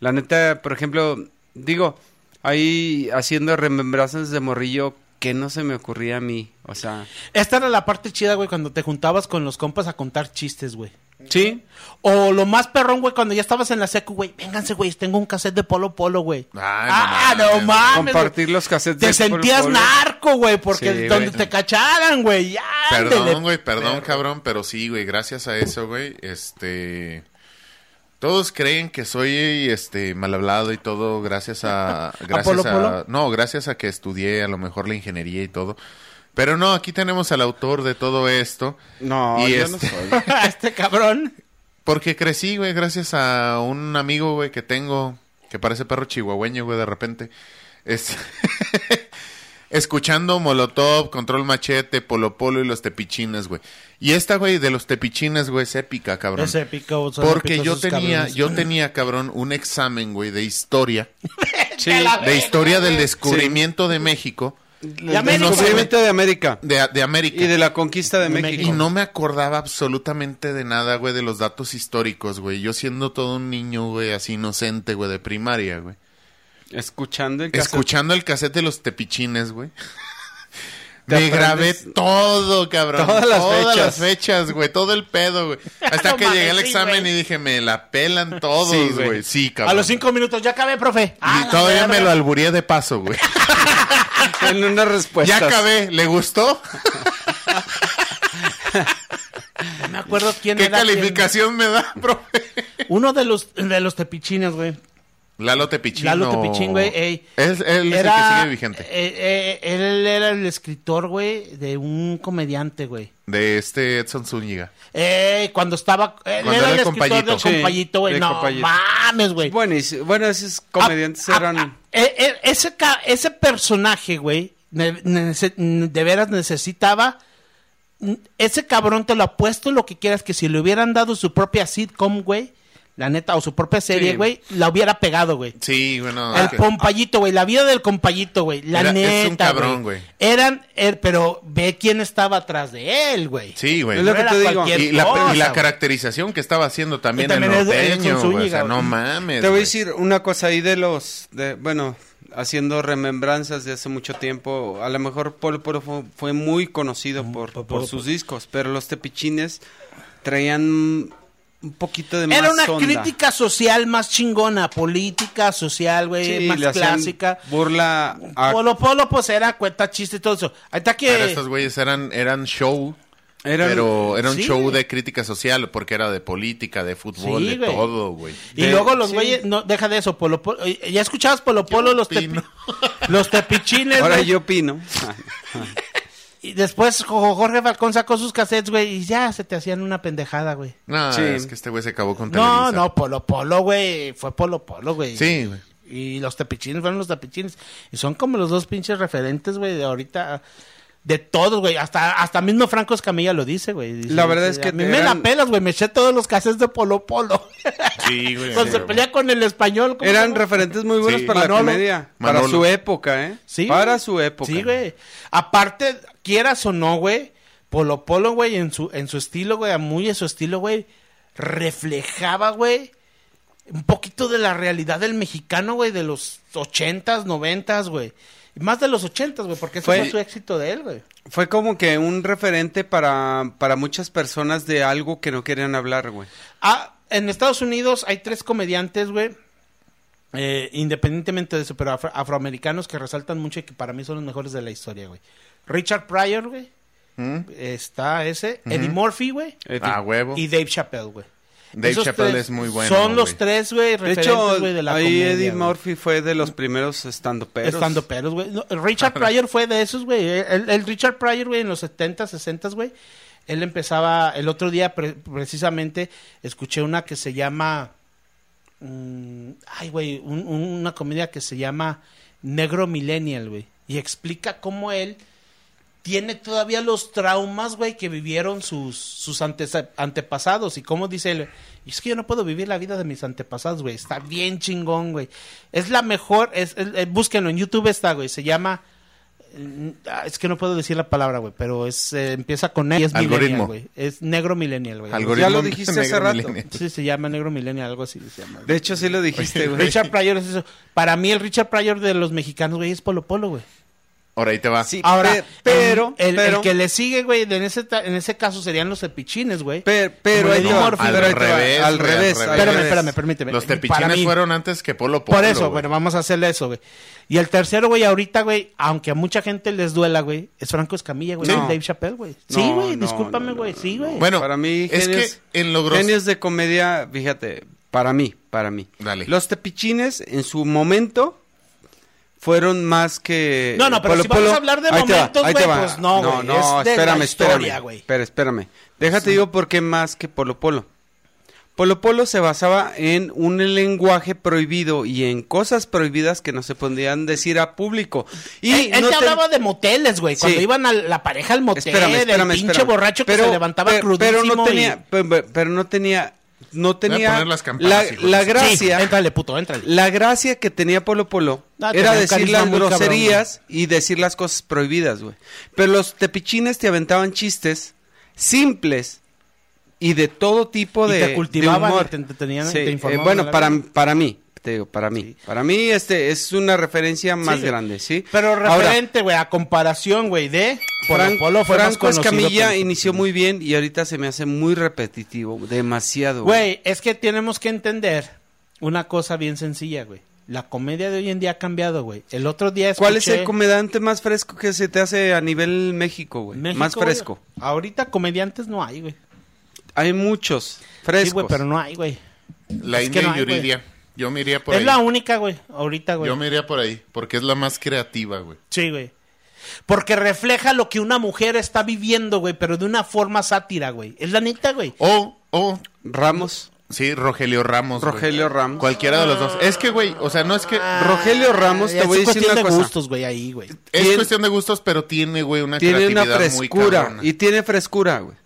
La neta, por ejemplo, digo, ahí haciendo remembranzas de morrillo que no se me ocurría a mí, o sea, Esta era la parte chida, güey, cuando te juntabas con los compas a contar chistes, güey. Sí, O lo más perrón, güey, cuando ya estabas en la secu, güey. Vénganse, güey, tengo un cassette de Polo Polo, güey. Ay, ah, no mames, compartir los cassettes Te de Polo sentías Polo. narco, güey, porque Sí, donde güey. te cacharan, güey. ya, ándele, Perdón, güey, perdón, cabrón, pero sí, güey, gracias a eso, güey, este... Todos creen que soy, este, mal hablado y todo gracias a... Gracias Polo a, Polo? No, gracias a que estudié a lo mejor la ingeniería y todo. Pero no, aquí tenemos al autor de todo esto. No, Y yo no este- soy. este cabrón. Porque crecí, güey, gracias a un amigo, güey, que tengo, que parece perro chihuahueño, güey, de repente. Es... Escuchando Molotov, Control Machete, Polo Polo y los Tepichines, güey. Y esta, güey, de los Tepichines, güey, es épica, cabrón. Es épico. son Porque yo tenía, cabrones. yo tenía, cabrón, un examen, güey, de historia. Sí, De historia del descubrimiento de México. De América, de América De, de América. y de la conquista de De México. Y no me acordaba absolutamente de nada, güey, de los datos históricos, güey. Yo siendo todo un niño, güey, así inocente, güey, de primaria, güey. Escuchando el cassette. Escuchando el cassette de los tepichines, güey. Me grabé todo, cabrón. todas las fechas. fechas, güey. Todo el pedo, güey. Hasta No que mames, llegué al sí, examen güey. y dije, me la pelan todos, Sí, güey. güey. Sí, cabrón. A los cinco minutos, ya acabé, profe. Ah, Y la todavía verga. me lo alburía de paso, güey. En una respuesta. ya acabé. ¿Le gustó? No me acuerdo quién ¿Qué era. quién- calificación me da, profe? Uno de los, de los tepichines, güey. Lalo Tepichín. Lalo Tepichín, güey, ey. Es, él es el que sigue vigente. eh, eh, él era el escritor, güey, de un comediante, güey. De este Edson Zúñiga. Eh, cuando estaba. Él Cuando era era el escritor del Sí, compayito, güey. de no Compayito. mames, güey. Buenísimo. Bueno, esos comediantes Ah, ah, eran... ah, eh, eh, ese, ese personaje, güey, de veras necesitaba. Ese cabrón te lo ha puesto lo que quieras, que si le hubieran dado su propia sitcom, güey, la neta, o su propia serie, Sí. güey, la hubiera pegado, güey. Sí, bueno. El que- compayito, güey, la vida del compayito, güey, la Era- es neta, un cabrón, güey. Eran, er- pero ve quién estaba atrás de él, güey. Sí, güey. Es lo que era te digo. cualquier Y y la caracterización que estaba haciendo también también el norteño, güey. O sea, no mames. Te voy a decir una cosa ahí de los, de, bueno, haciendo remembranzas de hace mucho tiempo. A lo mejor Polo Polo fue, fue muy conocido por, por Polo. sus discos, pero los tepichines traían un poquito de más Era una onda. crítica social más chingona, política, social, güey, Sí, más clásica. Burla a- Polo Polo, pues era cuenta chiste y todo eso. Pero que... estos güeyes eran, eran show. Pero era un sí, show de crítica social porque era de política, de fútbol, Sí, de todo, güey. Y de- luego los sí. güeyes, no, deja de eso, Polo Polo. eh, ¿Ya escuchabas Polo Polo? Los, tepi- los tepichines, Ahora yo opino. Y después Jo- Jorge Falcón sacó sus cassettes, güey, y ya se te hacían una pendejada, güey. No, Sí. es que este güey se acabó con No, Televisa. no, Polo Polo, güey, fue Polo Polo, güey. Sí, güey. Y los tepichines fueron los tepichines. Y son como los dos pinches referentes, güey, de ahorita. De todos, güey. Hasta, hasta mismo Franco Escamilla lo dice, güey. Dice, La verdad dice, es que A mí me la pelas, güey. Me eché todos los cassettes de Polo Polo. Sí, güey. Cuando se pelea con el español. ¿cómo se Eran referentes muy buenos Sí. para Manolo. la comedia. Para su época, ¿eh? Sí, Para su época. Sí, güey. Aparte, quieras o no, güey, Polo Polo, güey, en su, en su estilo, güey, muy en su estilo, güey, reflejaba, güey, un poquito de la realidad del mexicano, güey, de los ochentas, noventas, güey. Y Más de los ochentas, güey, porque ese Fue- fue su éxito de él, güey. Fue como que un referente para, para muchas personas de algo que no querían hablar, güey. Ah, en Estados Unidos hay tres comediantes, güey. eh, independientemente de eso, pero afro- afroamericanos que resaltan mucho y que para mí son los mejores de la historia, güey. Richard Pryor, güey. ¿Mm? Está ese. Eddie Murphy, güey. Ah, huevo. Y Dave Chappelle, güey. Dave Chappelle es muy bueno. Son los tres, güey, De hecho, güey, de la ahí comedia, Eddie. Murphy fue de los primeros estando peros. Estando peros, güey. No, Richard Pryor fue de esos, güey. El, el Richard Pryor, güey, en los 70, 60, güey. Él empezaba, el otro día pre- precisamente, escuché una que se llama... mm, ay, güey, un- un- una comedia que se llama Negro Millennial, güey. Y explica cómo él tiene todavía los traumas, güey, que vivieron sus, sus antes- antepasados. Y cómo dice él, "Y es que yo no puedo vivir la vida de mis antepasados, güey. Está bien chingón, güey. Es la mejor, es, es- eh, búsquenlo, en YouTube está, güey. Se llama, ah, es que no puedo decir la palabra, güey, pero es, eh, empieza con negro, es Algoritmo. millennial, güey. Es negro millennial, güey. Algoritmo Ya lo dijiste hace rato. millennial. Sí, se llama negro millennial, algo así se llama. De hecho, sí lo dijiste, güey. Richard Pryor es eso. Para mí el Richard Pryor de los mexicanos, güey, es Polo Polo, güey. Ahora ahí te va. Sí, Ahora, pe- pero, el, el- pero, el que le sigue, güey, en ese, en ese caso serían los epichines, güey. pe- pero, ahí te va, revés, al güey, al revés, revés. al Espérame, revés. espérame, permíteme. Los tepichines fueron antes que Polo Polo. Por eso, güey. bueno, vamos a hacerle eso, güey. Y el tercero, güey, ahorita, güey, aunque a mucha gente les duela, güey, es Franco Escamilla, güey, Sí. Dave Chappelle, güey. No, sí, güey, no, discúlpame, no, no, güey, no, sí, no. güey. Bueno, para mí, es genios, que en lo gros- genios de comedia, fíjate, para mí, para mí. Dale. Los tepichines en su momento fueron más que No, no, pero si vamos a hablar de momentos, güey, pues no, güey, No, es de espérame, la historia, espérame. güey. Espera, espérame. Déjate digo por qué más que Polo Polo. Polo Polo se basaba en un lenguaje prohibido y en cosas prohibidas que no se podían decir a público. Y él él no te hablaba de moteles, güey. Cuando Sí. iban a la pareja al motel, Espérame, espérame, del pinche espérame. borracho que Pero- se levantaba pero- crudísimo. Pero no y- tenía, pero, pero no tenía, no tenía poner las la, de la gracia. Sí, éntrale, puto, éntrale. La gracia que tenía Polo Polo No, era decir las muy cabrón, groserías y decir las cosas prohibidas, güey. Pero los tepichines te aventaban chistes simples y de todo tipo Y de, te de cultivaban humor. y te entretenían y Sí, te eh, bueno, para, para mí, te digo, para mí. Sí. Para mí este es una referencia más Sí. grande, ¿sí? Pero referente, güey, a comparación, güey, de Polo Fran- Polo fue Franco Escamilla que- inició muy bien y ahorita se me hace muy repetitivo, demasiado. Güey, es que tenemos que entender una cosa bien sencilla, güey. La comedia de hoy en día ha cambiado, güey. El otro día escuché... ¿Cuál es el comediante más fresco que se te hace a nivel México, güey? México, Más güey. fresco. Ahorita comediantes no hay, güey. Hay muchos frescos. Sí, güey, pero no hay, güey. La Es India no y hay, güey. Yo me iría por es ahí. la única, güey, ahorita, güey. Yo me iría por ahí, porque es la más creativa, güey. Sí, güey. Porque refleja lo que una mujer está viviendo, güey, pero de una forma sátira, güey. Es la neta, güey. O, o, Ramos. sí, Rogelio Ramos. güey. Rogelio Ramos. Cualquiera de los dos. Es que, güey, o sea, no es que... Rogelio Ramos, te Ah, es voy a decir cuestión una de cosa. gustos, güey, ahí, güey. Es cuestión de gustos, pero tiene, güey, una Tiene una creatividad muy frescura. Y tiene frescura, güey.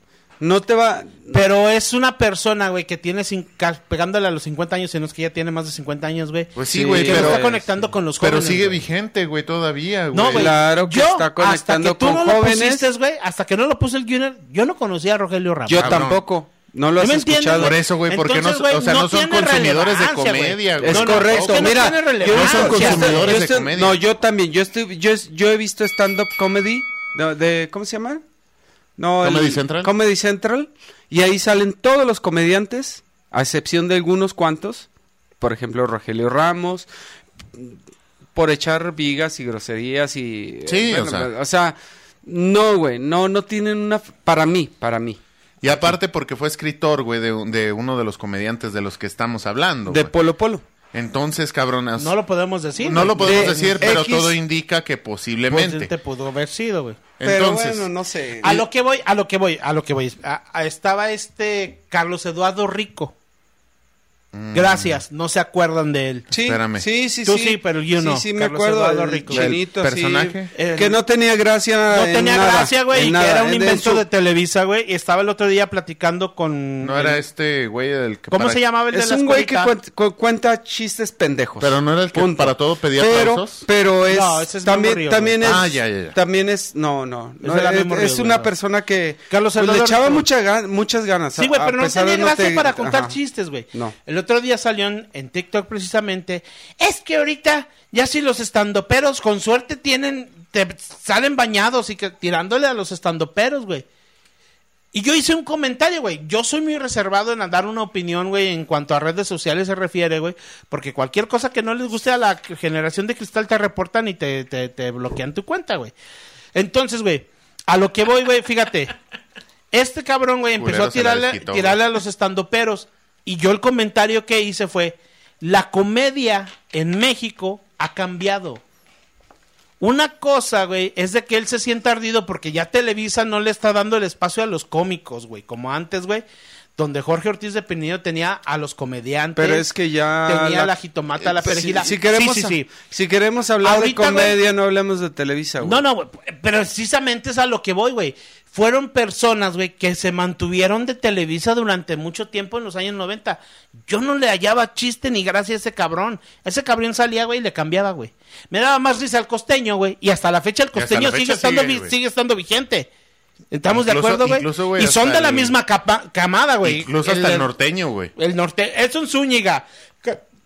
No te va... Pero es una persona, güey, que tiene ca- pegándole a los 50 años, si no es que ya tiene más de 50 años, güey. Pues sí, güey, que pero... no está conectando con los Pero jóvenes. sigue güey. vigente, güey, todavía, güey. No, güey. Claro que yo, está conectando hasta que tú con no lo jóvenes. pusiste, güey, hasta que no lo puse el Junior, yo no conocía a Rogelio Ramos. Yo Cabrón. tampoco. No lo ¿Sí has escuchado. Por eso, güey, porque no, o sea, no, no son consumidores de comedia, güey. Es No, no, correcto, es que no mira, yo relevancia. son consumidores yo de comedia. No, yo también, yo estoy, yo, yo he visto stand-up comedy de, de- ¿cómo se llama? No, el- Comedy Central. Comedy Central y ahí salen todos los comediantes, a excepción de algunos cuantos, por ejemplo Rogelio Ramos, por echar vigas y groserías y Sí, eh, o sea. o sea, no, güey, no, no tienen una, para mí, para mí, Y aparte porque fue escritor, güey, de, de uno de los comediantes de los que estamos hablando. de. Polo Polo. Entonces, cabronas, No lo podemos decir. no lo podemos De decir, pero X. todo indica que Pues, posiblemente. te pudo haber sido, güey. Pero Entonces, bueno, no sé. A lo que voy, a lo que voy, a lo que voy. A- a- estaba este Carlos Eduardo Rico. Gracias, no se acuerdan de él. Sí, Espérame. sí, sí, Tú sí. sí, pero yo no. Sí, sí, me Carlos acuerdo Eduardo del Rico. chinito, ¿Del sí. personaje? El- que no tenía gracia. No en tenía nada, gracia, güey, y que era un En- en invento su- de Televisa, güey. Y estaba el otro día platicando con... no era este güey del que ¿Cómo para- se llamaba el de Es un güey que cuenta, cu- cuenta chistes pendejos. Pero no era el que Punto. para todo pedía pero, aplausos. Pero es, No, ese es también, Ríos, también es. Ah, ya, ya, ya. también es, no, no, es, es una persona que Carlos pues, le Eduardo echaba muchas ganas. Sí, güey, pero no tenía gracia para contar chistes, güey. No. El otro día salió en, TikTok precisamente. Es que ahorita ya si los estandoperos con suerte tienen, te salen bañados y que tirándole a los estandoperos, güey. Y yo hice un comentario, güey. Yo soy muy reservado en dar una opinión, güey, en cuanto a redes sociales se refiere, güey. Porque cualquier cosa que no les guste a la generación de cristal te reportan y te, te, te bloquean tu cuenta, güey. Entonces, güey, a lo que voy, güey, fíjate. Este cabrón, güey, empezó a tirarle, desquitó, tirarle a los estandoperos. Y yo el comentario que hice fue, la comedia en México ha cambiado. Una cosa, güey, es de que él se sienta ardido porque ya Televisa no le está dando el espacio a los cómicos, güey, como antes, güey, donde Jorge Ortiz de Pinedo tenía a los comediantes. Pero es que ya Tenía la jitomata, la Eh, si- perejila. Si, queremos, Sí, sí, sí. si queremos hablar Ahorita, de comedia, no hablemos de Televisa, güey. No, no, precisamente es a lo que voy, güey. Fueron personas, güey, que se mantuvieron de Televisa durante mucho tiempo en los años 90. Yo no le hallaba chiste ni gracia a ese cabrón. Ese cabrón salía, güey, y le cambiaba, güey. Me daba más risa el costeño, güey. Y hasta la fecha el costeño estando, sigue estando vigente. ¿Estamos de acuerdo, güey? incluso, güey, Y son de la el- misma capa- camada, güey. Incluso hasta el, norteño, güey. El norte. Es un Zúñiga.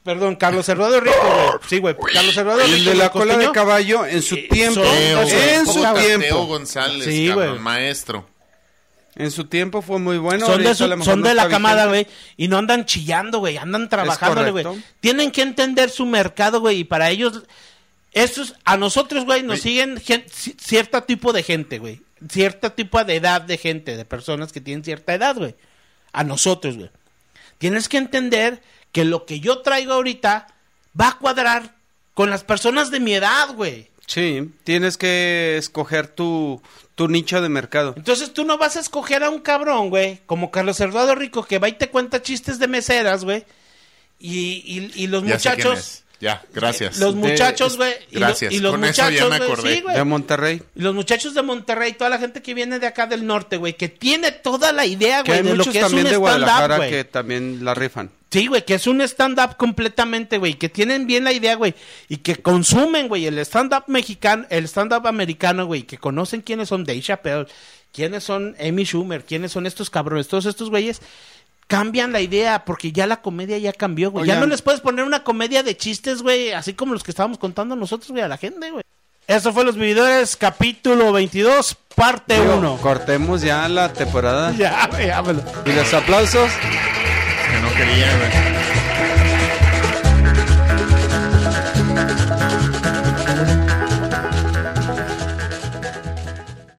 Perdón, Carlos Eduardo Rico, güey. Sí, güey. Carlos Eduardo Rico. El de la cola de caballo, en su Eh, tiempo, Teo, en su Teo tiempo, González, Sí, cabrón, maestro. en su tiempo fue muy bueno. son de, su- son no de la camada, güey. Y no andan chillando, güey. Andan trabajándole, güey. Tienen que entender su mercado, güey. Y para ellos, estos, a nosotros, güey, nos siguen gen- ci- cierto tipo de gente, güey. Cierto tipo de edad de gente, de personas que tienen cierta edad, güey. A nosotros, güey. Tienes que entender que lo que yo traigo ahorita va a cuadrar con las personas de mi edad, güey. Sí, tienes que escoger tu, tu nicho de mercado. Entonces tú no vas a escoger a un cabrón, güey, como Carlos Eduardo Rico, que va y te cuenta chistes de meseras, güey. Y, y, y los Ya sé quién muchachos, es. Ya, gracias. los muchachos, güey. y Gracias, Y, los con eso ya muchachos, me sí. De Monterrey. Y los muchachos de Monterrey, toda la gente que viene de acá del norte, güey, que tiene toda la idea, Que güey, de lo muchos que es un también de stand-up, que también la rifan. Sí, güey, que es un stand-up completamente, güey, que tienen bien la idea, güey, y que consumen, güey, el stand-up mexicano, el stand-up americano, güey, que conocen quiénes son Dave Chappelle, quiénes son Amy Schumer, quiénes son estos cabrones, todos estos güeyes, cambian la idea, porque ya la comedia ya cambió, güey. Ya no les puedes poner una comedia de chistes, güey, así como los que estábamos contando nosotros, güey, a la gente, güey. Eso fue Los Vividores, capítulo 22, parte Digo, 1. Cortemos ya la temporada. Ya, güey, vámonos. Y los aplausos. Que no quería, güey.